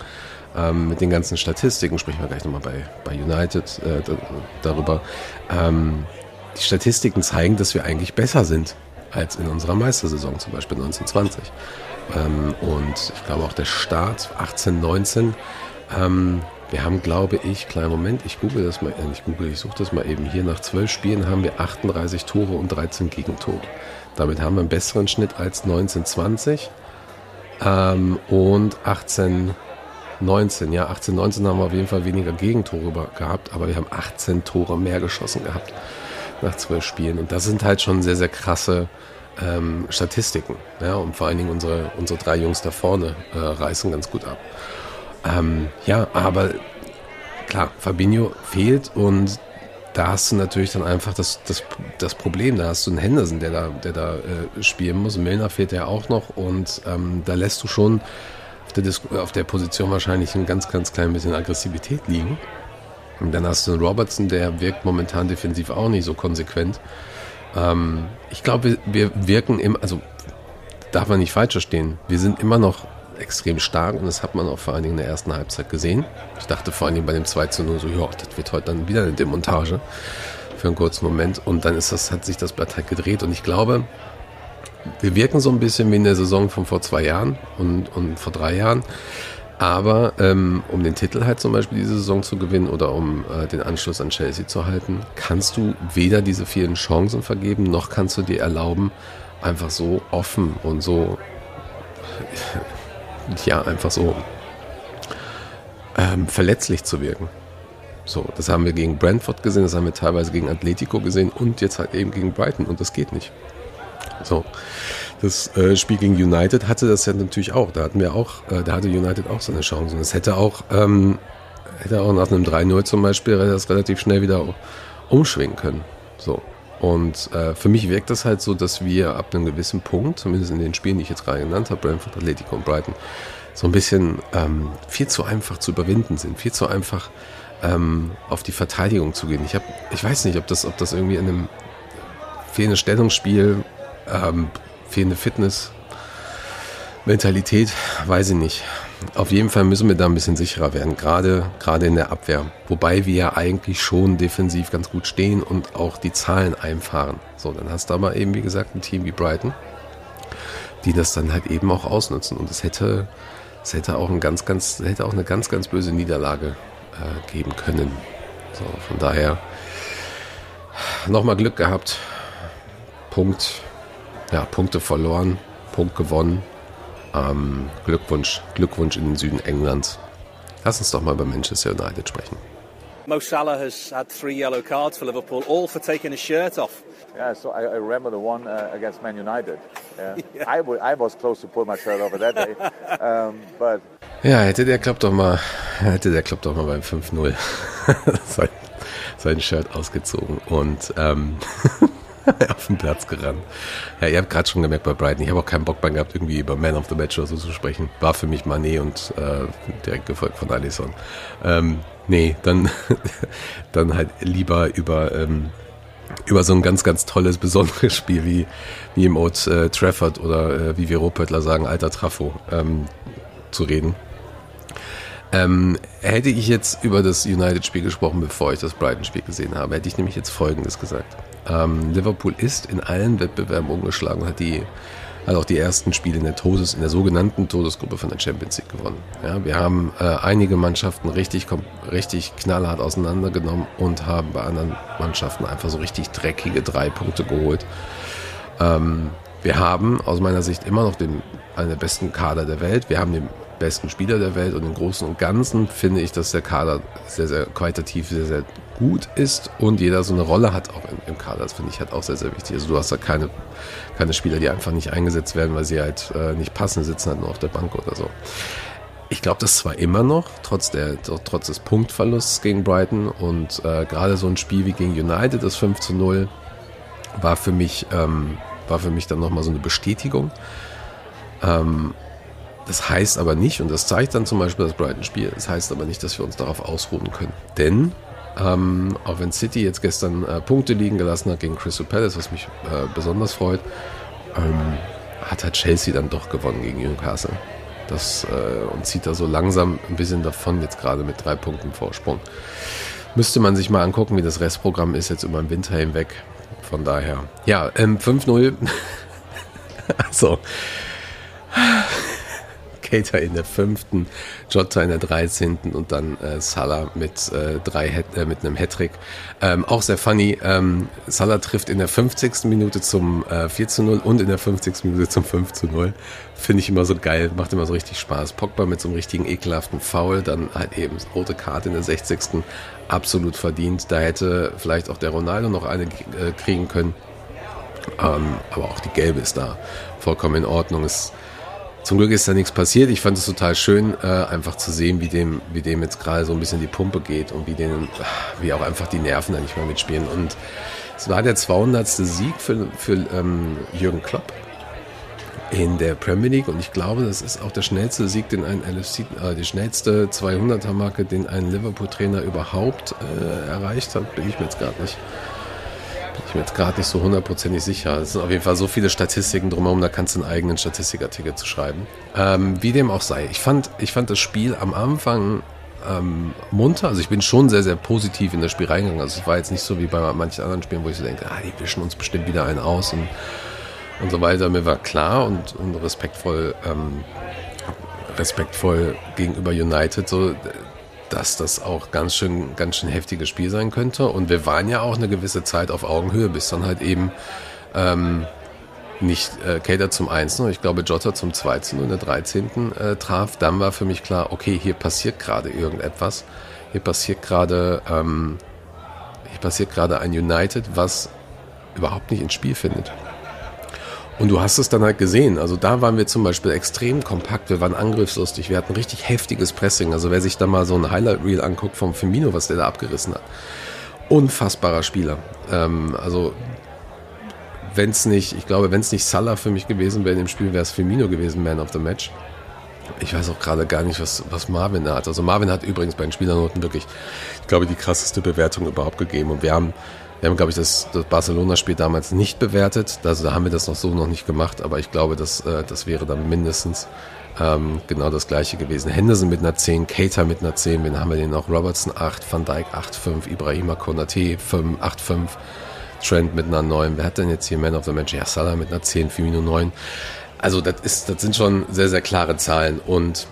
ähm, mit den ganzen Statistiken, sprechen wir gleich nochmal bei, bei United äh, darüber, ähm, die Statistiken zeigen, dass wir eigentlich besser sind als in unserer Meistersaison, zum Beispiel 1920. Ähm, und ich glaube auch der Start 18, 19. Ähm, wir haben, glaube ich, kleinen Moment, ich google das mal, äh, ich google, ich suche das mal eben hier. Nach zwölf Spielen haben wir 38 Tore und 13 Gegentore. Damit haben wir einen besseren Schnitt als 1920 ähm, und 18, 19. Ja, 18, 19 haben wir auf jeden Fall weniger Gegentore gehabt, aber wir haben 18 Tore mehr geschossen gehabt nach zwölf Spielen. Und das sind halt schon sehr, sehr krasse ähm, Statistiken. Ja, und vor allen Dingen unsere, unsere drei Jungs da vorne äh, reißen ganz gut ab. Ähm, ja, aber klar, Fabinho fehlt und da hast du natürlich dann einfach das, das, das Problem. Da hast du einen Henderson, der da, der da äh, spielen muss. Milner fehlt ja auch noch und ähm, da lässt du schon auf der, auf der Position wahrscheinlich ein ganz, ganz klein bisschen Aggressivität liegen. Und dann hast du einen Robertson, der wirkt momentan defensiv auch nicht so konsequent. Ähm, ich glaube, wir, wir wirken immer, also darf man nicht falsch verstehen, wir sind immer noch extrem stark und das hat man auch vor allen Dingen in der ersten Halbzeit gesehen. Ich dachte vor allen Dingen bei dem 2 zu 0 so, ja, das wird heute dann wieder eine Demontage für einen kurzen Moment und dann ist das, hat sich das Blatt halt gedreht und ich glaube, wir wirken so ein bisschen wie in der Saison von vor zwei Jahren und, und vor drei Jahren. Aber ähm, um den Titel halt zum Beispiel diese Saison zu gewinnen oder um äh, den Anschluss an Chelsea zu halten, kannst du weder diese vielen Chancen vergeben, noch kannst du dir erlauben, einfach so offen und so, [laughs] ja, einfach so ähm, verletzlich zu wirken. So, das haben wir gegen Brentford gesehen, das haben wir teilweise gegen Atletico gesehen und jetzt halt eben gegen Brighton und das geht nicht. So. Das äh, Spiel gegen United hatte das ja natürlich auch. Da hatten wir auch, äh, da hatte United auch seine Chance. Und es hätte auch, ähm, hätte auch nach einem 3-0 zum Beispiel das relativ schnell wieder umschwingen können. So. Und äh, für mich wirkt das halt so, dass wir ab einem gewissen Punkt, zumindest in den Spielen, die ich jetzt gerade genannt habe, Brentford, Atletico und Brighton, so ein bisschen ähm, viel zu einfach zu überwinden sind, viel zu einfach ähm, auf die Verteidigung zu gehen. Ich, hab, ich weiß nicht, ob das, ob das irgendwie in einem fehlendes Stellungsspiel, ähm, fehlende Fitness, Mentalität, weiß ich nicht. Auf jeden Fall müssen wir da ein bisschen sicherer werden, gerade, gerade in der Abwehr. Wobei wir ja eigentlich schon defensiv ganz gut stehen und auch die Zahlen einfahren. So, dann hast du aber eben, wie gesagt, ein Team wie Brighton, die das dann halt eben auch ausnutzen. Und es hätte, es hätte auch ein ganz, ganz, hätte auch eine ganz, ganz böse Niederlage äh, geben können. So, von daher nochmal Glück gehabt. Punkt, ja, Punkte verloren, Punkt gewonnen. Ähm, Glückwunsch, Glückwunsch in den Süden Englands. Lass uns doch mal über Manchester United sprechen. Mo Salah has had three yellow cards for Liverpool, all for taking his shirt off. Yeah, so I, I remember the one uh, against Man United. [laughs] Yeah. yeah. I, I was close to pull my shirt over that day, [laughs] um, but ja, hätte der Klopp doch mal, hätte der Klopp doch mal beim 5-0 [laughs] sein, sein Shirt ausgezogen und ähm, [laughs] auf den Platz gerannt. Ja, ihr habt gerade schon gemerkt bei Brighton, ich habe auch keinen Bock mehr gehabt, irgendwie über Man of the Match oder so zu sprechen. War für mich Mané und äh, direkt gefolgt von Alisson. Ähm, nee, dann, [laughs] dann halt lieber über, ähm, über so ein ganz, ganz tolles, besonderes Spiel wie, wie im Old äh, Trafford oder äh, wie wir Ruhrpöttler sagen, alter Trafo ähm, zu reden. Ähm, hätte ich jetzt über das United-Spiel gesprochen, bevor ich das Brighton-Spiel gesehen habe, hätte ich nämlich jetzt Folgendes gesagt. Ähm, Liverpool ist in allen Wettbewerben umgeschlagen, hat die hat auch die ersten Spiele in der Todes, in der sogenannten Todesgruppe von der Champions League gewonnen. Ja, wir haben äh, einige Mannschaften richtig, richtig knallhart auseinandergenommen und haben bei anderen Mannschaften einfach so richtig dreckige drei Punkte geholt. Ähm, wir haben aus meiner Sicht immer noch den, einen der besten Kader der Welt. Wir haben den besten Spieler der Welt und im Großen und Ganzen finde ich, dass der Kader sehr, sehr qualitativ sehr, sehr gut ist und jeder so eine Rolle hat auch im, im Kader. Das finde ich halt auch sehr, sehr wichtig. Also du hast da keine, keine Spieler, die einfach nicht eingesetzt werden, weil sie halt äh, nicht passen, sitzen halt nur auf der Bank oder so. Ich glaube, das zwar immer noch, trotz, der, trotz des Punktverlusts gegen Brighton und äh, gerade so ein Spiel wie gegen United, das 5 zu 0, war für mich, ähm, war für mich dann nochmal so eine Bestätigung. Ähm, das heißt aber nicht, und das zeigt dann zum Beispiel das Brighton-Spiel, das heißt aber nicht, dass wir uns darauf ausruhen können. Denn ähm, auch wenn City jetzt gestern äh, Punkte liegen gelassen hat gegen Crystal Palace, was mich äh, besonders freut, ähm, hat halt Chelsea dann doch gewonnen gegen Newcastle. Das, äh, und zieht da so langsam ein bisschen davon, jetzt gerade mit drei Punkten Vorsprung. Müsste man sich mal angucken, wie das Restprogramm ist jetzt über den Winter hinweg. Von daher, ja, ähm, 5-0. [laughs] also, Cater in der fünften, Jota in der dreizehnten und dann äh, Salah mit, äh, drei, äh, mit einem Hattrick. Ähm, auch sehr funny, ähm, Salah trifft in der 50. Minute zum äh, 4 zu 0 und in der 50. Minute zum 5 zu 0. Finde ich immer so geil, macht immer so richtig Spaß. Pogba mit so einem richtigen ekelhaften Foul, dann halt eben rote Karte in der 60. Absolut verdient. Da hätte vielleicht auch der Ronaldo noch eine äh, kriegen können. Ähm, aber auch die gelbe ist da vollkommen in Ordnung. Es zum Glück ist da nichts passiert. Ich fand es total schön, äh, einfach zu sehen, wie dem, wie dem jetzt gerade so ein bisschen die Pumpe geht und wie denen, wie auch einfach die Nerven da nicht mehr mitspielen. Und es war der 200. Sieg für, für ähm, Jürgen Klopp in der Premier League und ich glaube, das ist auch der schnellste Sieg, den ein LFC, äh, die schnellste 200er Marke, den ein Liverpool-Trainer überhaupt äh, erreicht hat, bin ich mir jetzt gerade nicht mir jetzt gerade nicht so hundertprozentig sicher. Es sind auf jeden Fall so viele Statistiken drumherum, da kannst du einen eigenen Statistikartikel zu schreiben. Ähm, wie dem auch sei. Ich fand, ich fand das Spiel am Anfang ähm, munter. Also ich bin schon sehr, sehr positiv in das Spiel reingegangen. Also es war jetzt nicht so wie bei manchen anderen Spielen, wo ich so denke, ah, die wischen uns bestimmt wieder einen aus und, und so weiter. Mir war klar und, und respektvoll, ähm, respektvoll gegenüber United so, dass das auch ganz schön, ganz schön heftiges Spiel sein könnte. Und wir waren ja auch eine gewisse Zeit auf Augenhöhe, bis dann halt eben ähm, nicht äh, Cater zum 1. Ich glaube, Jota zum 2. und der 13. Äh, traf. Dann war für mich klar, okay, hier passiert gerade irgendetwas. Hier passiert gerade, ähm, hier passiert gerade ein United, was überhaupt nicht ins Spiel findet. Und du hast es dann halt gesehen. Also da waren wir zum Beispiel extrem kompakt. Wir waren angriffslustig. Wir hatten richtig heftiges Pressing. Also wer sich da mal so ein Highlight Reel anguckt vom Firmino, was der da abgerissen hat. Unfassbarer Spieler. Ähm, also wenn es nicht, ich glaube, wenn es nicht Salah für mich gewesen wäre in dem Spiel, wäre es Firmino gewesen, Man of the Match. Ich weiß auch gerade gar nicht, was, was Marvin da hat. Also Marvin hat übrigens bei den Spielernoten wirklich, ich glaube, die krasseste Bewertung überhaupt gegeben. Und wir haben Wir haben, glaube ich, das, das Barcelona-Spiel damals nicht bewertet. Also da haben wir das noch so noch nicht gemacht, aber ich glaube, das, äh, das wäre dann mindestens ähm, genau das gleiche gewesen. Henderson mit einer 10, Cater mit einer 10, wen haben wir den noch? Robertson 8, Van Dijk 8,5, Ibrahima Konate 5, 8,5, Trent mit einer 9. Wer hat denn jetzt hier Man of the Match? Ja, Salah mit einer 10, Firmino 9. Also das, ist, das sind schon sehr, sehr klare Zahlen und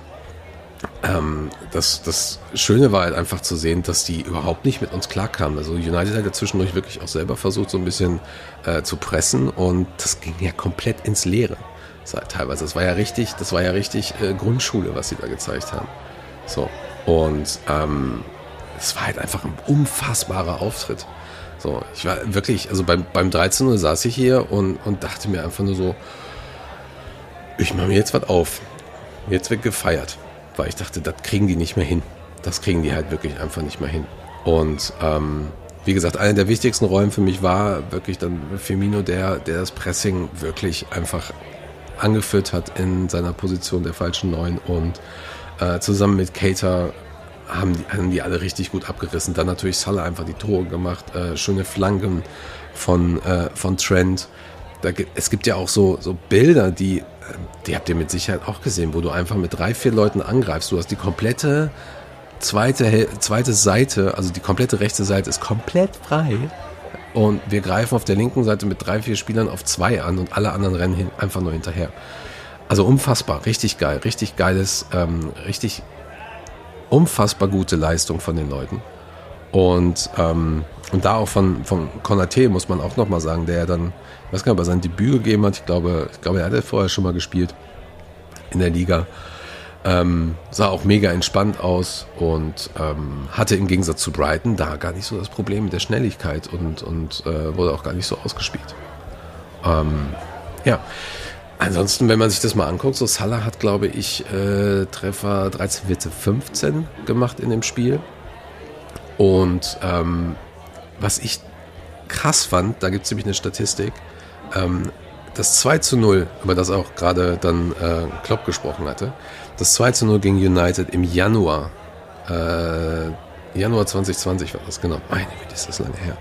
ähm, das, das Schöne war halt einfach zu sehen, dass die überhaupt nicht mit uns klarkamen. Also United hat ja zwischendurch wirklich auch selber versucht, so ein bisschen äh, zu pressen und das ging ja komplett ins Leere. Teilweise. Das war ja richtig, das war ja richtig äh, Grundschule, was sie da gezeigt haben. So. Und ähm, es war halt einfach ein unfassbarer Auftritt. So, ich war wirklich, also beim, beim 13 Uhr saß ich hier und, und dachte mir einfach nur so, ich mache mir jetzt was auf. Jetzt wird gefeiert weil ich dachte, das kriegen die nicht mehr hin. Das kriegen die halt wirklich einfach nicht mehr hin. Und ähm, wie gesagt, eine der wichtigsten Rollen für mich war wirklich dann Firmino, der, der das Pressing wirklich einfach angeführt hat in seiner Position der falschen Neun und äh, zusammen mit Cater haben die, haben die alle richtig gut abgerissen. Dann natürlich Salah einfach die Tore gemacht, äh, schöne Flanken von, äh, von Trent. Da, es gibt ja auch so, so Bilder, die die habt ihr mit Sicherheit auch gesehen, wo du einfach mit drei, vier Leuten angreifst. Du hast die komplette zweite, zweite Seite, also die komplette rechte Seite ist komplett frei. Und wir greifen auf der linken Seite mit drei, vier Spielern auf zwei an und alle anderen rennen hin, einfach nur hinterher. Also unfassbar, richtig geil, richtig geiles, ähm, richtig unfassbar gute Leistung von den Leuten. Und, ähm, und da auch von, von Konate muss man auch nochmal sagen, der ja dann ich weiß gar nicht, ob er sein Debüt gegeben hat. Ich glaube, ich glaube, er hatte vorher schon mal gespielt in der Liga. Ähm, sah auch mega entspannt aus und ähm, hatte im Gegensatz zu Brighton da gar nicht so das Problem mit der Schnelligkeit und, und äh, wurde auch gar nicht so ausgespielt. Ähm, ja, ansonsten, wenn man sich das mal anguckt, so Salah hat, glaube ich, äh, Treffer 13, 14, 15 gemacht in dem Spiel. Und ähm, was ich krass fand, da gibt es nämlich eine Statistik, ähm, das 2 zu 0, über das auch gerade dann äh, Klopp gesprochen hatte, das 2 zu 0 gegen United im Januar, äh, Januar 2020 war das, genau. Meine Güte, ist das lange her.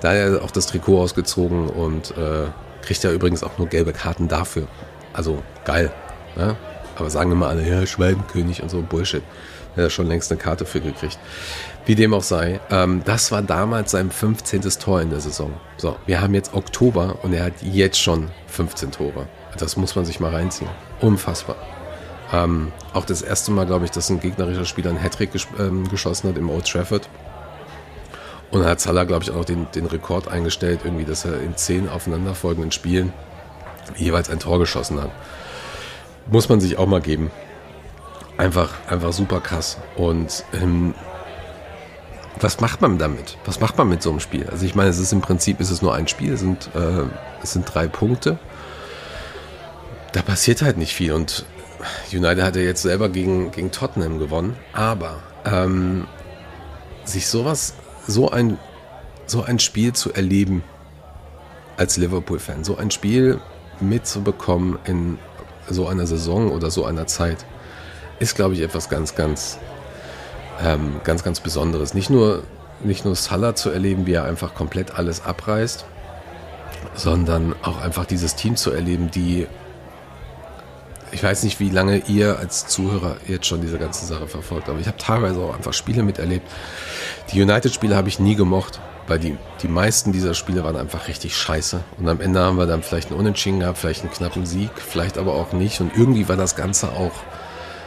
Da hat er auch das Trikot ausgezogen und äh, kriegt ja übrigens auch nur gelbe Karten dafür. Also geil. Ne? Aber sagen immer alle, ja, Schwalbenkönig und so Bullshit. Er hat schon längst eine Karte für gekriegt. Wie dem auch sei, ähm, das war damals sein 15. Tor in der Saison. So, wir haben jetzt Oktober und er hat jetzt schon 15 Tore. Das muss man sich mal reinziehen. Unfassbar. Ähm, auch das erste Mal, glaube ich, dass ein gegnerischer Spieler einen Hattrick ges ähm, geschossen hat im Old Trafford. Und hat Salah, glaube ich, auch den, den Rekord eingestellt, irgendwie, dass er in zehn aufeinanderfolgenden Spielen jeweils ein Tor geschossen hat. Muss man sich auch mal geben. Einfach, einfach super krass. Und ähm, was macht man damit? Was macht man mit so einem Spiel? Also ich meine, es ist im Prinzip ist es nur ein Spiel, es sind, äh, es sind drei Punkte. Da passiert halt nicht viel und United hat ja jetzt selber gegen, gegen Tottenham gewonnen, aber ähm, sich sowas, so ein, so ein Spiel zu erleben als Liverpool-Fan, so ein Spiel mitzubekommen in so einer Saison oder so einer Zeit, ist, glaube ich, etwas ganz, ganz ähm, ganz, ganz Besonderes. Nicht nur, nicht nur Salah zu erleben, wie er einfach komplett alles abreißt, sondern auch einfach dieses Team zu erleben, die ich weiß nicht, wie lange ihr als Zuhörer jetzt schon diese ganze Sache verfolgt, aber ich habe teilweise auch einfach Spiele miterlebt. Die United-Spiele habe ich nie gemocht, weil die, die meisten dieser Spiele waren einfach richtig scheiße. Und am Ende haben wir dann vielleicht einen Unentschieden gehabt, vielleicht einen knappen Sieg, vielleicht aber auch nicht. Und irgendwie war das Ganze auch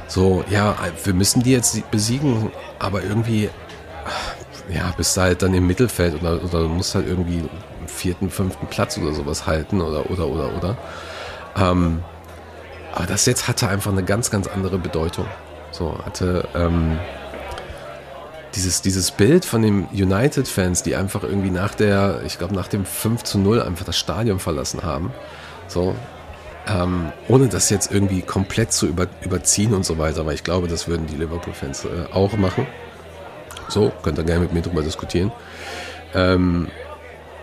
so, ja, wir müssen die jetzt besiegen, aber irgendwie, ja, bist du halt dann im Mittelfeld oder, oder musst halt irgendwie einen vierten, fünften Platz oder sowas halten oder, oder, oder, oder. Ähm, aber das jetzt hatte einfach eine ganz, ganz andere Bedeutung. So, hatte, ähm, dieses, dieses Bild von den United-Fans, die einfach irgendwie nach der, ich glaube, nach dem 5 zu 0 einfach das Stadion verlassen haben. So, ähm, ohne das jetzt irgendwie komplett zu über, überziehen und so weiter, weil ich glaube, das würden die Liverpool-Fans äh, auch machen. So, könnt ihr gerne mit mir drüber diskutieren. Ähm,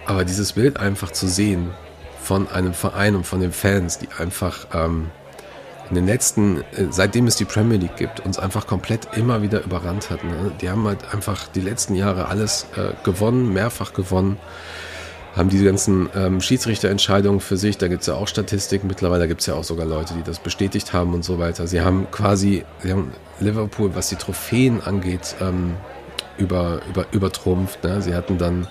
aber dieses Bild einfach zu sehen von einem Verein und von den Fans, die einfach ähm, in den letzten, äh, seitdem es die Premier League gibt, uns einfach komplett immer wieder überrannt hat. Ne? Die haben halt einfach die letzten Jahre alles äh, gewonnen, mehrfach gewonnen, haben diese ganzen ähm, Schiedsrichterentscheidungen für sich, da gibt es ja auch Statistiken, mittlerweile gibt es ja auch sogar Leute, die das bestätigt haben und so weiter. Sie haben quasi, sie haben Liverpool, was die Trophäen angeht, ähm, über, über, übertrumpft. Ne? Sie hatten dann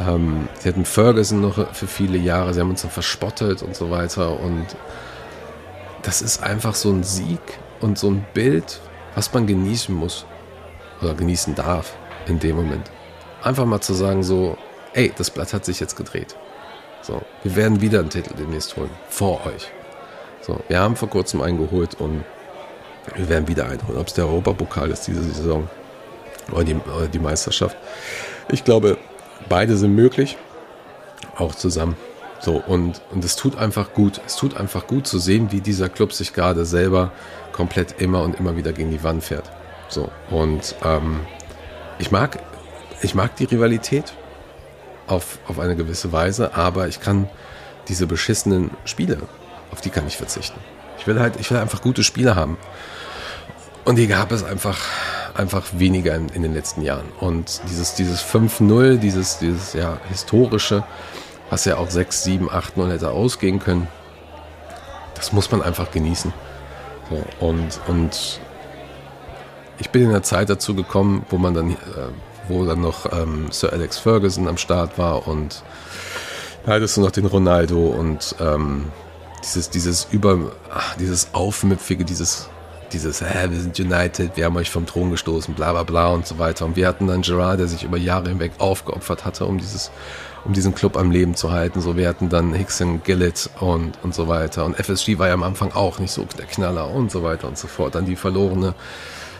ähm, sie hatten Ferguson noch für viele Jahre, sie haben uns dann verspottet und so weiter und das ist einfach so ein Sieg und so ein Bild, was man genießen muss oder genießen darf in dem Moment. Einfach mal zu sagen so, ey, das Blatt hat sich jetzt gedreht. So, wir werden wieder einen Titel demnächst holen. Vor euch. So, wir haben vor kurzem einen geholt und wir werden wieder einen holen. Ob es der Europapokal ist diese Saison oder die, oder die Meisterschaft. Ich glaube, beide sind möglich. Auch zusammen. So, und, und es tut einfach gut. Es tut einfach gut zu sehen, wie dieser Club sich gerade selber komplett immer und immer wieder gegen die Wand fährt. So, und ähm, ich mag, ich mag die Rivalität auf, auf eine gewisse Weise, aber ich kann diese beschissenen Spiele, auf die kann ich verzichten. Ich will halt, ich will einfach gute Spiele haben. Und die gab es einfach, einfach weniger in, in den letzten Jahren. Und dieses, dieses 5-0, dieses, dieses ja, historische, was ja auch 6, 7, 8, 0 hätte ausgehen können. Das muss man einfach genießen. So, und, und ich bin in der Zeit dazu gekommen, wo man dann, äh, wo dann noch ähm, Sir Alex Ferguson am Start war und da hattest du noch den Ronaldo und ähm, dieses, dieses über, ach, dieses Aufmüpfige, dieses, dieses, äh, wir sind United, wir haben euch vom Thron gestoßen, bla bla bla und so weiter. Und wir hatten dann Gerard, der sich über Jahre hinweg aufgeopfert hatte, um dieses um diesen Club am Leben zu halten. So, wir hatten dann Hickson, Gillett und, und so weiter. Und FSG war ja am Anfang auch nicht so der Knaller und so weiter und so fort. Dann die verlorene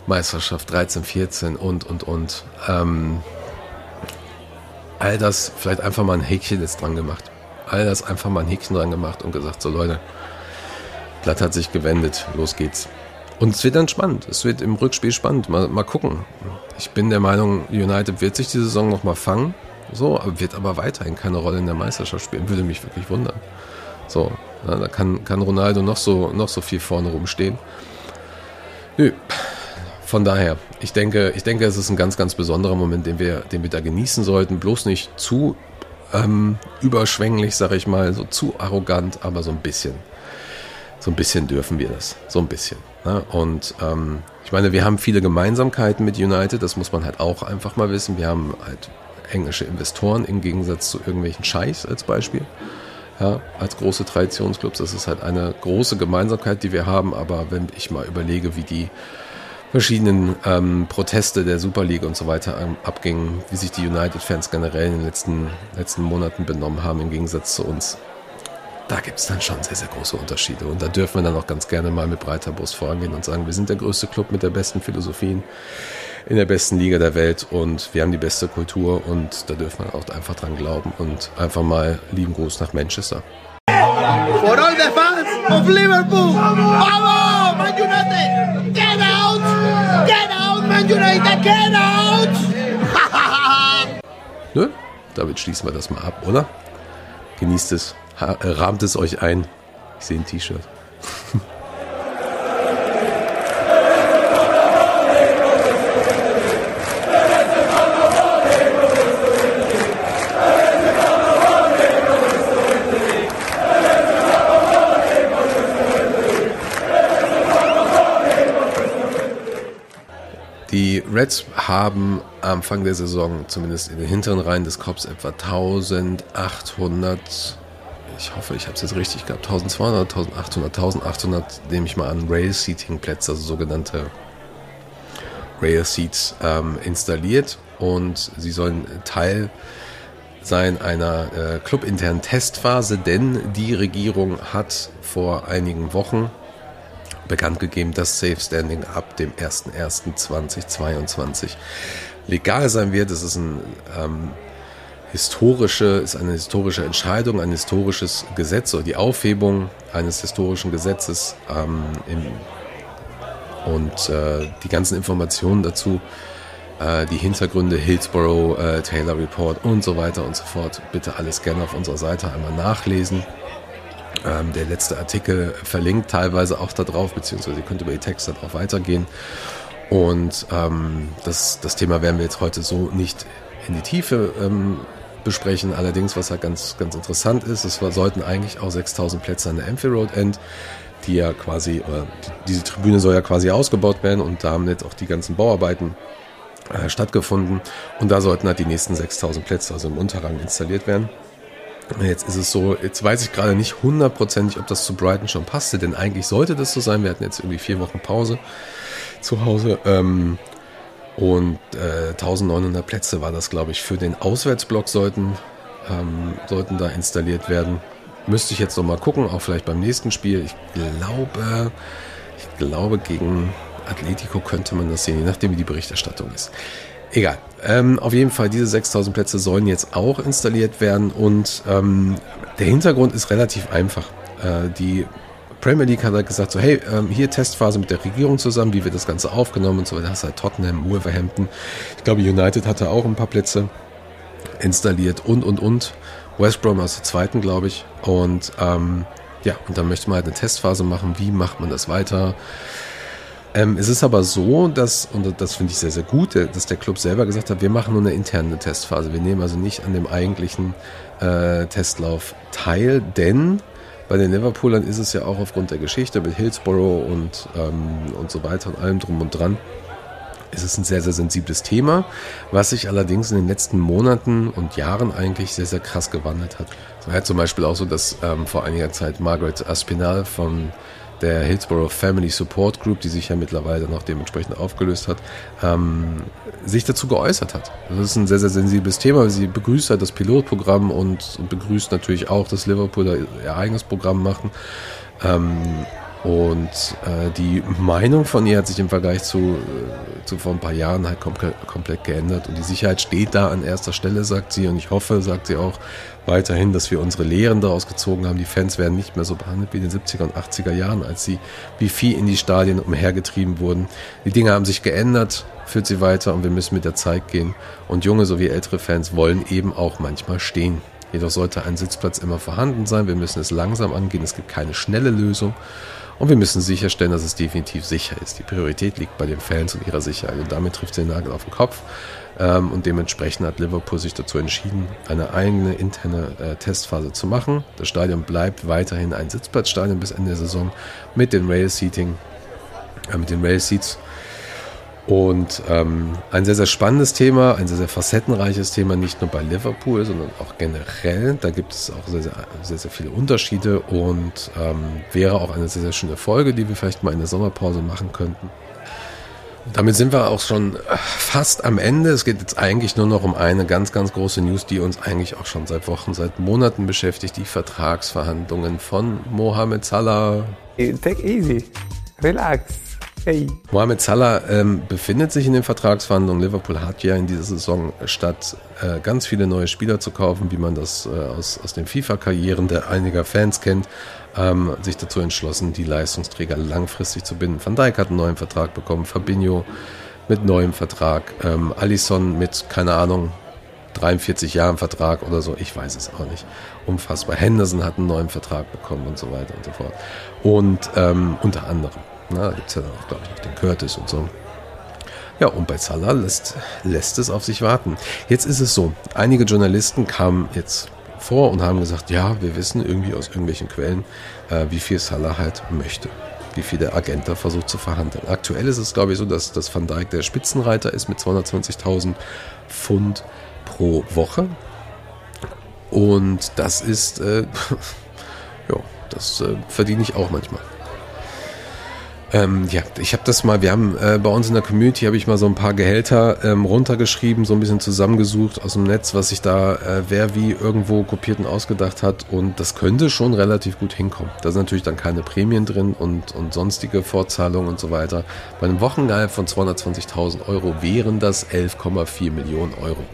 Meisterschaft 13, 14 und, und, und. Ähm, all das vielleicht einfach mal ein Häkchen jetzt dran gemacht. All das einfach mal ein Häkchen dran gemacht und gesagt, so Leute, Blatt hat sich gewendet, los geht's. Und es wird dann spannend. Es wird im Rückspiel spannend. Mal, mal gucken. Ich bin der Meinung, United wird sich die Saison nochmal fangen. So, wird aber weiterhin keine Rolle in der Meisterschaft spielen. Würde mich wirklich wundern. So, da kann, kann Ronaldo noch so, noch so viel vorne rumstehen. Nö. Von daher, ich denke, ich denke, es ist ein ganz, ganz besonderer Moment, den wir, den wir da genießen sollten. Bloß nicht zu ähm, überschwänglich, sage ich mal, so zu arrogant, aber so ein bisschen. So ein bisschen dürfen wir das. So ein bisschen. Ne? Und ähm, ich meine, wir haben viele Gemeinsamkeiten mit United, das muss man halt auch einfach mal wissen. Wir haben halt englische Investoren im Gegensatz zu irgendwelchen Scheichs als Beispiel. Ja, als große Traditionsclubs, das ist halt eine große Gemeinsamkeit, die wir haben. Aber wenn ich mal überlege, wie die verschiedenen ähm, Proteste der Super League und so weiter ähm, abgingen, wie sich die United-Fans generell in den letzten, letzten Monaten benommen haben im Gegensatz zu uns, da gibt es dann schon sehr, sehr große Unterschiede. Und da dürfen wir dann auch ganz gerne mal mit breiter Brust vorangehen und sagen, wir sind der größte Club mit der besten Philosophien in der besten Liga der Welt und wir haben die beste Kultur und da dürfen wir auch einfach dran glauben und einfach mal lieben Gruß nach Manchester. For all the fans of Liverpool, vamos, Man United, get out, get out, Man United, get out. [laughs] Nö, damit schließen wir das mal ab, oder? Genießt es, rahmt es euch ein. Ich sehe ein T-Shirt. [laughs] Reds haben Anfang der Saison, zumindest in den hinteren Reihen des Cops, etwa 1800, ich hoffe, ich habe es jetzt richtig gehabt, 1200, 1800, 1800, nehme ich mal an, Rail-Seating-Plätze, also sogenannte Rail-Seats, ähm, installiert. Und sie sollen Teil sein einer äh, clubinternen Testphase, denn die Regierung hat vor einigen Wochen bekannt gegeben, dass Safe Standing ab dem 01.01.2022 legal sein wird. Es ist ein ähm, historische, ist eine historische Entscheidung, ein historisches Gesetz oder die Aufhebung eines historischen Gesetzes ähm, im, und äh, die ganzen Informationen dazu, äh, die Hintergründe, Hillsborough, äh, Taylor Report und so weiter und so fort, bitte alles gerne auf unserer Seite einmal nachlesen. Ähm, der letzte Artikel verlinkt teilweise auch da drauf, beziehungsweise ihr könnt über die Texte darauf weitergehen. Und ähm, das, das Thema werden wir jetzt heute so nicht in die Tiefe ähm, besprechen. Allerdings, was halt ganz, ganz interessant ist, es sollten eigentlich auch 6000 Plätze an der Amphitheatre Road End, die ja quasi, oder diese Tribüne soll ja quasi ausgebaut werden und da haben jetzt auch die ganzen Bauarbeiten äh, stattgefunden und da sollten halt die nächsten 6000 Plätze, also im Unterrang installiert werden. Jetzt ist es so, jetzt weiß ich gerade nicht hundertprozentig, ob das zu Brighton schon passte, denn eigentlich sollte das so sein. Wir hatten jetzt irgendwie vier Wochen Pause zu Hause. Ähm, und äh, 1900 Plätze war das, glaube ich, für den Auswärtsblock sollten, ähm, sollten da installiert werden. Müsste ich jetzt noch mal gucken, auch vielleicht beim nächsten Spiel. Ich glaube, ich glaube gegen Atletico könnte man das sehen, je nachdem wie die Berichterstattung ist. Egal. Ähm, auf jeden Fall, diese 6000 Plätze sollen jetzt auch installiert werden und ähm, der Hintergrund ist relativ einfach. Äh, die Premier League hat halt gesagt, so hey, ähm, hier Testphase mit der Regierung zusammen, wie wird das Ganze aufgenommen und so weiter. hast halt Tottenham, Wolverhampton. Ich glaube, United hatte auch ein paar Plätze installiert und, und, und. West Brom aus der zweiten, glaube ich. Und ähm, ja, und dann möchte man halt eine Testphase machen. Wie macht man das weiter? Ähm, es ist aber so, dass, und das finde ich sehr, sehr gut, dass der Club selber gesagt hat, wir machen nur eine interne Testphase. Wir nehmen also nicht an dem eigentlichen äh, Testlauf teil, denn bei den Liverpoolern ist es ja auch aufgrund der Geschichte mit Hillsborough und, ähm, und so weiter und allem drum und dran, ist es ein sehr, sehr sensibles Thema, was sich allerdings in den letzten Monaten und Jahren eigentlich sehr, sehr krass gewandelt hat. Es war ja zum Beispiel auch so, dass ähm, vor einiger Zeit Margaret Aspinall von der Hillsborough Family Support Group, die sich ja mittlerweile noch dementsprechend aufgelöst hat, ähm, sich dazu geäußert hat. Das ist ein sehr, sehr sensibles Thema. Sie begrüßt halt das Pilotprogramm und, begrüßt natürlich auch, dass Liverpool ihr eigenes Programm machen. Ähm, und äh, die Meinung von ihr hat sich im Vergleich zu, äh, zu vor ein paar Jahren halt komplett, komplett geändert. Und die Sicherheit steht da an erster Stelle, sagt sie. Und ich hoffe, sagt sie auch weiterhin, dass wir unsere Lehren daraus gezogen haben. Die Fans werden nicht mehr so behandelt wie in den 70er und 80er Jahren, als sie wie Vieh in die Stadien umhergetrieben wurden. Die Dinge haben sich geändert, führt sie weiter und wir müssen mit der Zeit gehen. Und junge sowie ältere Fans wollen eben auch manchmal stehen. Jedoch sollte ein Sitzplatz immer vorhanden sein. Wir müssen es langsam angehen. Es gibt keine schnelle Lösung. Und wir müssen sicherstellen, dass es definitiv sicher ist. Die Priorität liegt bei den Fans und ihrer Sicherheit. Und damit trifft sie den Nagel auf den Kopf. Ähm, und dementsprechend hat Liverpool sich dazu entschieden, eine eigene interne äh, Testphase zu machen. Das Stadion bleibt weiterhin ein Sitzplatzstadion bis Ende der Saison mit den Rail Seating, äh, mit den Rail Seats und ähm, ein sehr, sehr spannendes Thema, ein sehr, sehr facettenreiches Thema, nicht nur bei Liverpool, sondern auch generell. Da gibt es auch sehr, sehr, sehr, sehr viele Unterschiede und ähm, wäre auch eine sehr, sehr schöne Folge, die wir vielleicht mal in der Sommerpause machen könnten. Damit sind wir auch schon fast am Ende. Es geht jetzt eigentlich nur noch um eine ganz, ganz große News, die uns eigentlich auch schon seit Wochen, seit Monaten beschäftigt. Die Vertragsverhandlungen von Mohamed Salah. Take easy. Relax. Hey. Mohamed Salah ähm, befindet sich in den Vertragsverhandlungen. Liverpool hat ja in dieser Saison statt äh, ganz viele neue Spieler zu kaufen, wie man das äh, aus, aus den FIFA-Karrieren der einiger Fans kennt, ähm, sich dazu entschlossen, die Leistungsträger langfristig zu binden. Van Dijk hat einen neuen Vertrag bekommen, Fabinho mit neuem Vertrag, ähm, Alisson mit, keine Ahnung, 43 Jahren Vertrag oder so, ich weiß es auch nicht. Unfassbar. Henderson hat einen neuen Vertrag bekommen und so weiter und so fort. Und ähm, unter anderem. Na, da gibt es ja auch, glaube ich, noch den Curtis und so. Ja, und bei Salah lässt, lässt es auf sich warten. Jetzt ist es so, einige Journalisten kamen jetzt vor und haben gesagt, ja, wir wissen irgendwie aus irgendwelchen Quellen, äh, wie viel Salah halt möchte. Wie viel der Agent da versucht zu verhandeln. Aktuell ist es, glaube ich, so, dass, dass Van Dijk der Spitzenreiter ist mit 220.000 Pfund pro Woche. Und das ist, äh, [laughs] ja, das äh, verdiene ich auch manchmal. Ähm, ja, ich habe das mal, wir haben äh, bei uns in der Community habe ich mal so ein paar Gehälter ähm, runtergeschrieben, so ein bisschen zusammengesucht aus dem Netz, was sich da äh, wer wie irgendwo kopiert und ausgedacht hat und das könnte schon relativ gut hinkommen. Da sind natürlich dann keine Prämien drin und, und sonstige Vorzahlungen und so weiter. Bei einem Wochengehalt von 220.000 Euro wären das 11,4 Millionen Euro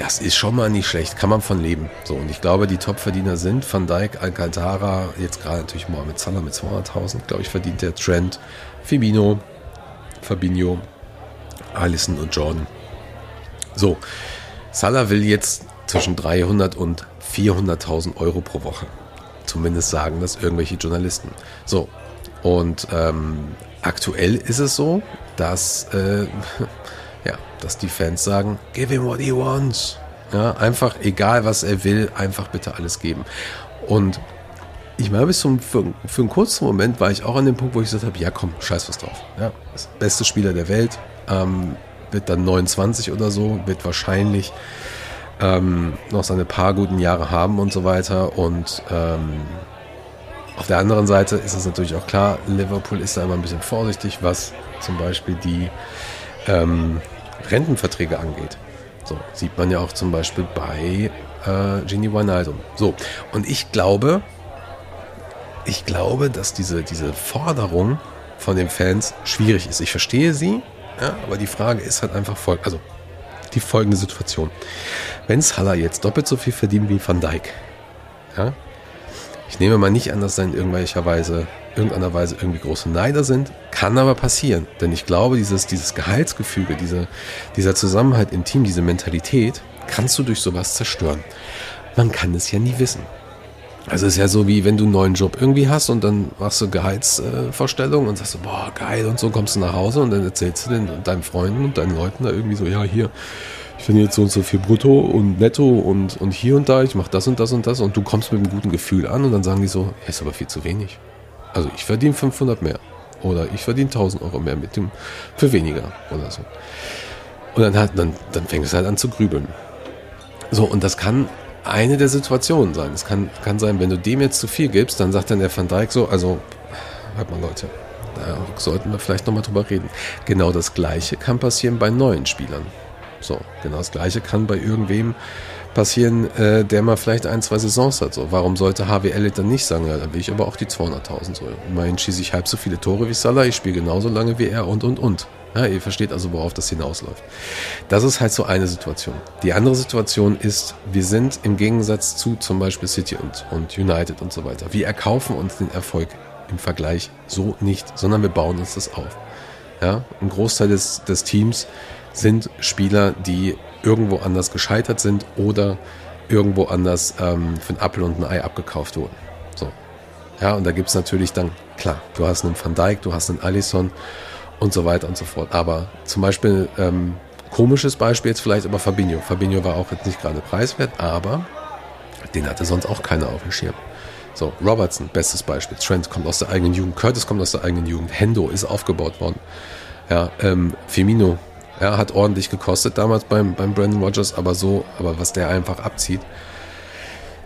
das ist schon mal nicht schlecht, kann man von leben. So, und ich glaube, die Topverdiener sind Van Dijk, Alcantara, jetzt gerade natürlich Mohamed Salah mit 200.000, glaube ich, verdient der Trent, Fibino, Fabinho, Allison und Jordan. So, Salah will jetzt zwischen 300 und 400.000 Euro pro Woche. zumindest sagen das irgendwelche Journalisten. So, und ähm, aktuell ist es so, dass, äh, [laughs] dass die Fans sagen, give him what he wants. Ja, einfach, egal was er will, einfach bitte alles geben. Und ich war bis zum, für, für einen kurzen Moment war ich auch an dem Punkt, wo ich gesagt habe, ja komm, scheiß was drauf. Ja, das beste Spieler der Welt, ähm, wird dann 29 oder so, wird wahrscheinlich ähm, noch seine paar guten Jahre haben und so weiter. Und ähm, auf der anderen Seite ist es natürlich auch klar, Liverpool ist da immer ein bisschen vorsichtig, was zum Beispiel die ähm, Rentenverträge angeht. So sieht man ja auch zum Beispiel bei äh, Genie Wijnaldum. So und ich glaube, ich glaube, dass diese diese Forderung von den Fans schwierig ist. Ich verstehe sie, ja, aber die Frage ist halt einfach folgende, also die folgende Situation. Wenn Salah jetzt doppelt so viel verdient wie Van Dijk, ja, ich nehme mal nicht an, dass da in irgendwelcher Weise, irgendeiner Weise irgendwie große Neider sind, kann aber passieren. Denn ich glaube, dieses, dieses Gehaltsgefüge, diese, dieser Zusammenhalt im Team, diese Mentalität, kannst du durch sowas zerstören. Man kann es ja nie wissen. Also es ist ja so wie wenn du einen neuen Job irgendwie hast und dann machst du Gehaltsvorstellungen und sagst so, boah, geil und so kommst du nach Hause und dann erzählst du den, deinen Freunden und deinen Leuten da irgendwie so, ja, hier, ich finde jetzt so und so viel brutto und netto und, und hier und da, ich mache das und das und das und du kommst mit einem guten Gefühl an und dann sagen die so, ja, ist aber viel zu wenig. Also ich verdiene 500 mehr oder ich verdiene 1000 Euro mehr mit dem für weniger oder so. Und dann, hat, dann, dann fängt es halt an zu grübeln. So, und das kann eine der Situationen sein. Es kann, kann sein, wenn du dem jetzt zu viel gibst, dann sagt dann der Van Dijk so, also, hört mal Leute, da sollten wir vielleicht nochmal drüber reden. Genau das Gleiche kann passieren bei neuen Spielern. So, genau das Gleiche kann bei irgendwem passieren, äh, der mal vielleicht ein, zwei Saisons hat. So, warum sollte Harvey Elliott dann nicht sagen, ja, dann will ich aber auch die 200.000 so. Immerhin schieße ich halb so viele Tore wie Salah, ich spiele genauso lange wie er und, und, und. Ja, ihr versteht also, worauf das hinausläuft. Das ist halt so eine Situation. Die andere Situation ist, wir sind im Gegensatz zu zum Beispiel City und, und United und so weiter. Wir erkaufen uns den Erfolg im Vergleich so nicht, sondern wir bauen uns das auf. Ja, ein Großteil des, des Teams sind Spieler, die irgendwo anders gescheitert sind oder irgendwo anders ähm, für ein Apfel und ein Ei abgekauft wurden. So. Ja, und da gibt es natürlich dann, klar, du hast einen Van Dijk, du hast einen Allison und so weiter und so fort. Aber zum Beispiel, ähm, komisches Beispiel jetzt vielleicht, aber Fabinho. Fabinho war auch jetzt nicht gerade preiswert, aber den hatte sonst auch keiner auf dem Schirm. So, Robertson, bestes Beispiel. Trent kommt aus der eigenen Jugend, Curtis kommt aus der eigenen Jugend, Hendo ist aufgebaut worden. Ja, ähm, Firmino ja, hat ordentlich gekostet damals beim, beim Brandon Rogers, aber so, aber was der einfach abzieht,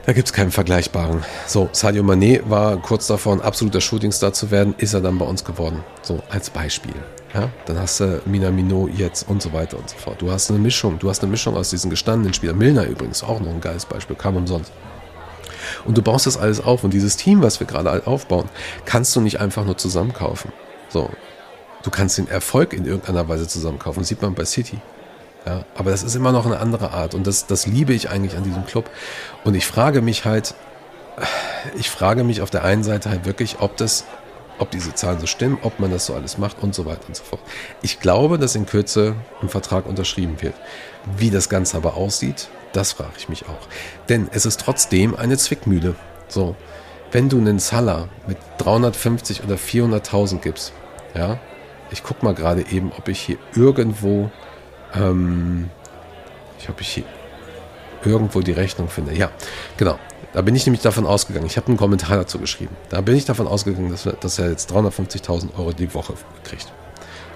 da gibt es keinen vergleichbaren. So, Sadio Mané war kurz davor, ein absoluter Shootingstar zu werden, ist er dann bei uns geworden. So, als Beispiel. Ja, dann hast du Minamino jetzt und so weiter und so fort. Du hast eine Mischung, du hast eine Mischung aus diesen gestandenen Spielern. Milner übrigens auch noch ein geiles Beispiel, kam umsonst. Und du baust das alles auf und dieses Team, was wir gerade aufbauen, kannst du nicht einfach nur zusammenkaufen. So, Du kannst den Erfolg in irgendeiner Weise zusammenkaufen. Das sieht man bei City. Ja, aber das ist immer noch eine andere Art und das, das liebe ich eigentlich an diesem Club. Und ich frage mich halt, ich frage mich auf der einen Seite halt wirklich, ob das, ob diese Zahlen so stimmen, ob man das so alles macht und so weiter und so fort. Ich glaube, dass in Kürze ein Vertrag unterschrieben wird. Wie das Ganze aber aussieht, das frage ich mich auch. Denn es ist trotzdem eine Zwickmühle. So, wenn du einen Salah mit 350 oder 400.000 gibst, ja, ich gucke mal gerade eben, ob ich hier irgendwo, ähm, ich ob ich hier irgendwo die Rechnung finde. Ja, genau. Da bin ich nämlich davon ausgegangen. Ich habe einen Kommentar dazu geschrieben. Da bin ich davon ausgegangen, dass, dass er jetzt 350.000 Euro die Woche kriegt.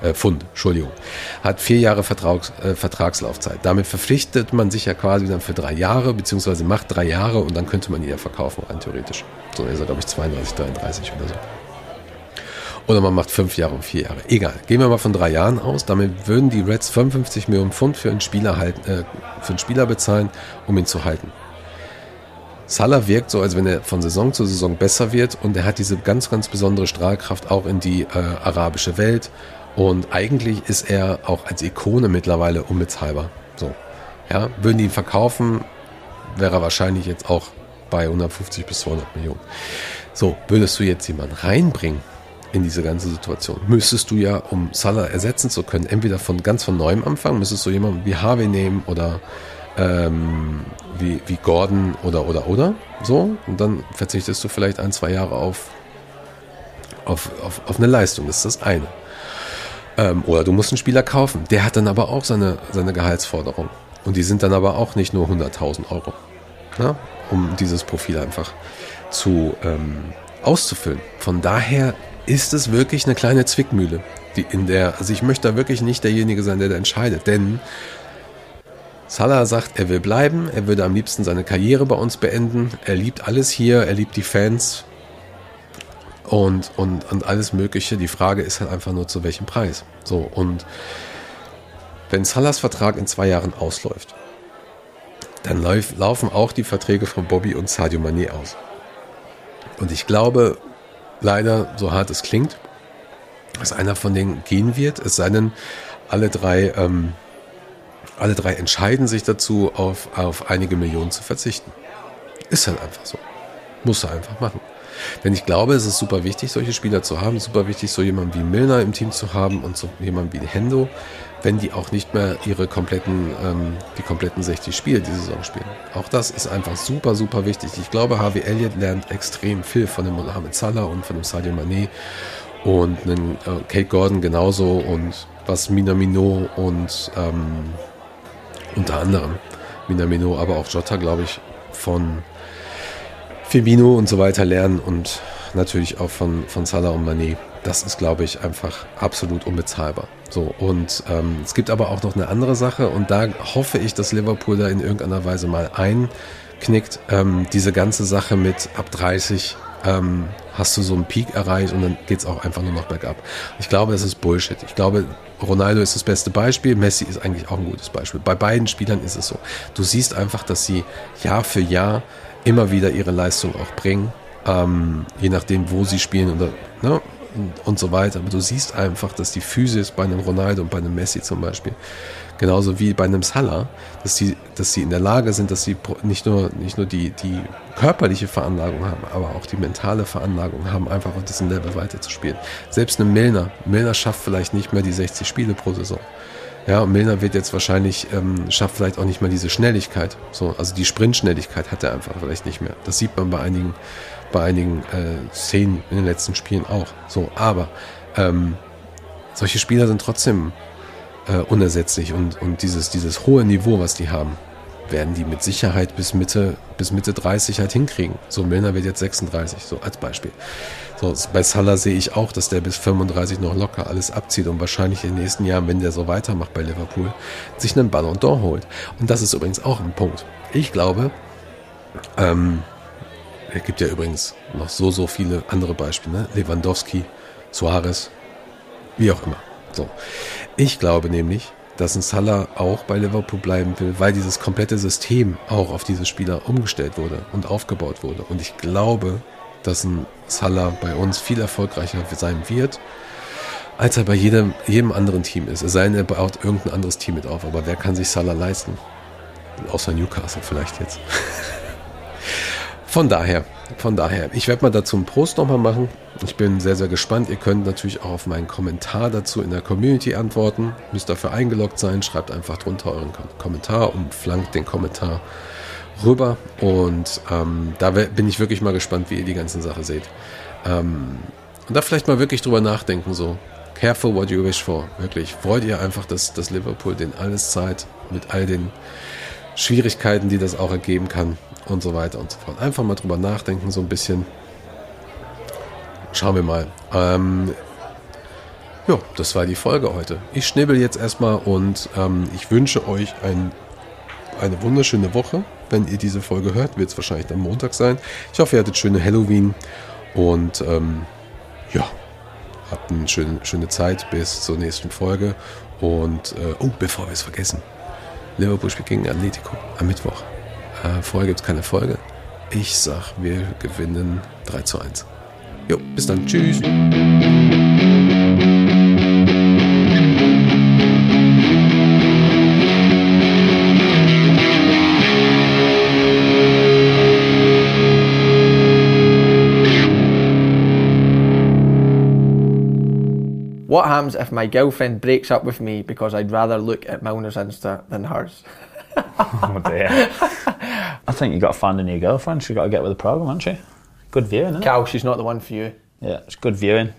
Äh, Pfund, Entschuldigung. Hat vier Jahre Vertrags, äh, Vertragslaufzeit. Damit verpflichtet man sich ja quasi dann für drei Jahre, beziehungsweise macht drei Jahre und dann könnte man ihn ja verkaufen, rein theoretisch. So ist er, glaube ich, 32, 33 oder so. Oder man macht fünf Jahre und vier Jahre. Egal. Gehen wir mal von drei Jahren aus. Damit würden die Reds 55 Millionen Pfund für einen Spieler, halten, äh, für einen Spieler bezahlen, um ihn zu halten. Salah wirkt so, als wenn er von Saison zu Saison besser wird und er hat diese ganz, ganz besondere Strahlkraft auch in die äh, arabische Welt. Und eigentlich ist er auch als Ikone mittlerweile unbezahlbar. So. Ja, würden die ihn verkaufen, wäre er wahrscheinlich jetzt auch bei 150 bis 200 Millionen. So, würdest du jetzt jemanden reinbringen, in diese ganze Situation. Müsstest du ja, um Salah ersetzen zu können, entweder von ganz von neuem anfangen, müsstest du jemanden wie Harvey nehmen oder ähm, wie, wie Gordon oder, oder, oder, so. Und dann verzichtest du vielleicht ein, zwei Jahre auf, auf, auf, auf eine Leistung. Das ist das eine. Ähm, oder du musst einen Spieler kaufen. Der hat dann aber auch seine, seine Gehaltsforderung. Und die sind dann aber auch nicht nur 100.000 Euro, ja, um dieses Profil einfach zu ähm, auszufüllen. Von daher ist es wirklich eine kleine Zwickmühle, die in der, also ich möchte da wirklich nicht derjenige sein, der da entscheidet, denn Salah sagt, er will bleiben, er würde am liebsten seine Karriere bei uns beenden, er liebt alles hier, er liebt die Fans und, und, und alles Mögliche. Die Frage ist halt einfach nur, zu welchem Preis. So, und wenn Salahs Vertrag in zwei Jahren ausläuft, dann lauf, laufen auch die Verträge von Bobby und Sadio Mané aus. Und ich glaube, leider, so hart es klingt, dass einer von denen gehen wird, es sei denn, alle drei, ähm, alle drei entscheiden sich dazu, auf, auf einige Millionen zu verzichten. Ist halt einfach so. Muss er einfach machen. Denn ich glaube, es ist super wichtig, solche Spieler zu haben, super wichtig, so jemanden wie Milner im Team zu haben und so jemanden wie Hendo, wenn die auch nicht mehr ihre kompletten, ähm, die kompletten 60 Spiele die Saison spielen. Auch das ist einfach super, super wichtig. Ich glaube, Harvey Elliott lernt extrem viel von dem Mohamed Salah und von dem Sadio Mané und einen, äh, Kate Gordon genauso und was Minamino und ähm, unter anderem Minamino, aber auch Jota, glaube ich, von Firmino und so weiter lernen und natürlich auch von, von Salah und Mané. Das ist, glaube ich, einfach absolut unbezahlbar. So, und ähm, es gibt aber auch noch eine andere Sache und da hoffe ich, dass Liverpool da in irgendeiner Weise mal einknickt. Ähm, diese ganze Sache mit ab 30 ähm, hast du so einen Peak erreicht und dann geht es auch einfach nur noch bergab. Ich glaube, das ist Bullshit. Ich glaube, Ronaldo ist das beste Beispiel, Messi ist eigentlich auch ein gutes Beispiel. Bei beiden Spielern ist es so. Du siehst einfach, dass sie Jahr für Jahr immer wieder ihre Leistung auch bringen, ähm, je nachdem, wo sie spielen oder, ne, und, und so weiter. Aber du siehst einfach, dass die Physis bei einem Ronaldo und bei einem Messi zum Beispiel, genauso wie bei einem Salah, dass sie, dass sie in der Lage sind, dass sie nicht nur, nicht nur die, die körperliche Veranlagung haben, aber auch die mentale Veranlagung haben, einfach auf diesem Level weiterzuspielen. Selbst ein Milner, Milner schafft vielleicht nicht mehr die 60 Spiele pro Saison. Ja, und Milner wird jetzt wahrscheinlich, ähm, schafft vielleicht auch nicht mehr diese Schnelligkeit. So, also die Sprintschnelligkeit hat er einfach vielleicht nicht mehr. Das sieht man bei einigen, bei einigen äh, Szenen in den letzten Spielen auch. So, aber ähm, solche Spieler sind trotzdem äh, unersetzlich und, und dieses, dieses hohe Niveau, was die haben, werden die mit Sicherheit bis Mitte, bis Mitte 30 halt hinkriegen. So, Milner wird jetzt 36, so als Beispiel. So, bei Salah sehe ich auch, dass der bis 35 noch locker alles abzieht und wahrscheinlich in den nächsten Jahren, wenn der so weitermacht bei Liverpool, sich einen Ballon d'Or holt. Und das ist übrigens auch ein Punkt. Ich glaube, ähm, es gibt ja übrigens noch so, so viele andere Beispiele, ne? Lewandowski, Suarez, wie auch immer. So. Ich glaube nämlich, dass ein Salah auch bei Liverpool bleiben will, weil dieses komplette System auch auf diese Spieler umgestellt wurde und aufgebaut wurde. Und ich glaube, dass ein Salah bei uns viel erfolgreicher sein wird, als er bei jedem, jedem anderen Team ist. Es sei denn, er baut irgendein anderes Team mit auf. Aber wer kann sich Salah leisten? Außer Newcastle vielleicht jetzt. [laughs] von daher, von daher, ich werde mal dazu einen Post nochmal machen. Ich bin sehr, sehr gespannt. Ihr könnt natürlich auch auf meinen Kommentar dazu in der Community antworten. Müsst dafür eingeloggt sein. Schreibt einfach drunter euren Kommentar und flankt den Kommentar rüber. Und ähm, da bin ich wirklich mal gespannt, wie ihr die ganze Sache seht. Ähm, und da vielleicht mal wirklich drüber nachdenken, so. Careful what you wish for. Wirklich. Wollt ihr einfach, dass, dass Liverpool den alles Zeit mit all den Schwierigkeiten, die das auch ergeben kann und so weiter und so fort. Einfach mal drüber nachdenken, so ein bisschen. Schauen wir mal. Ähm, ja, das war die Folge heute. Ich schnibbel jetzt erstmal und ähm, ich wünsche euch ein, eine wunderschöne Woche. Wenn ihr diese Folge hört, wird es wahrscheinlich am Montag sein. Ich hoffe, ihr hattet schöne Halloween und ähm, ja, habt eine schöne, schöne Zeit bis zur nächsten Folge. Und äh, oh, bevor wir es vergessen, Liverpool spielt gegen Atletico am Mittwoch. Äh, vorher gibt es keine Folge. Ich sag, wir gewinnen 3 zu 1. Jo, bis dann. Tschüss. What happens if my girlfriend breaks up with me because I'd rather look at Milner's Insta than hers? [laughs] [laughs] Oh dear. I think you've got to find a new girlfriend. She's got to get with the program, hasn't she? Good viewing, isn't it? Cal, she's not the one for you. Yeah, it's good viewing.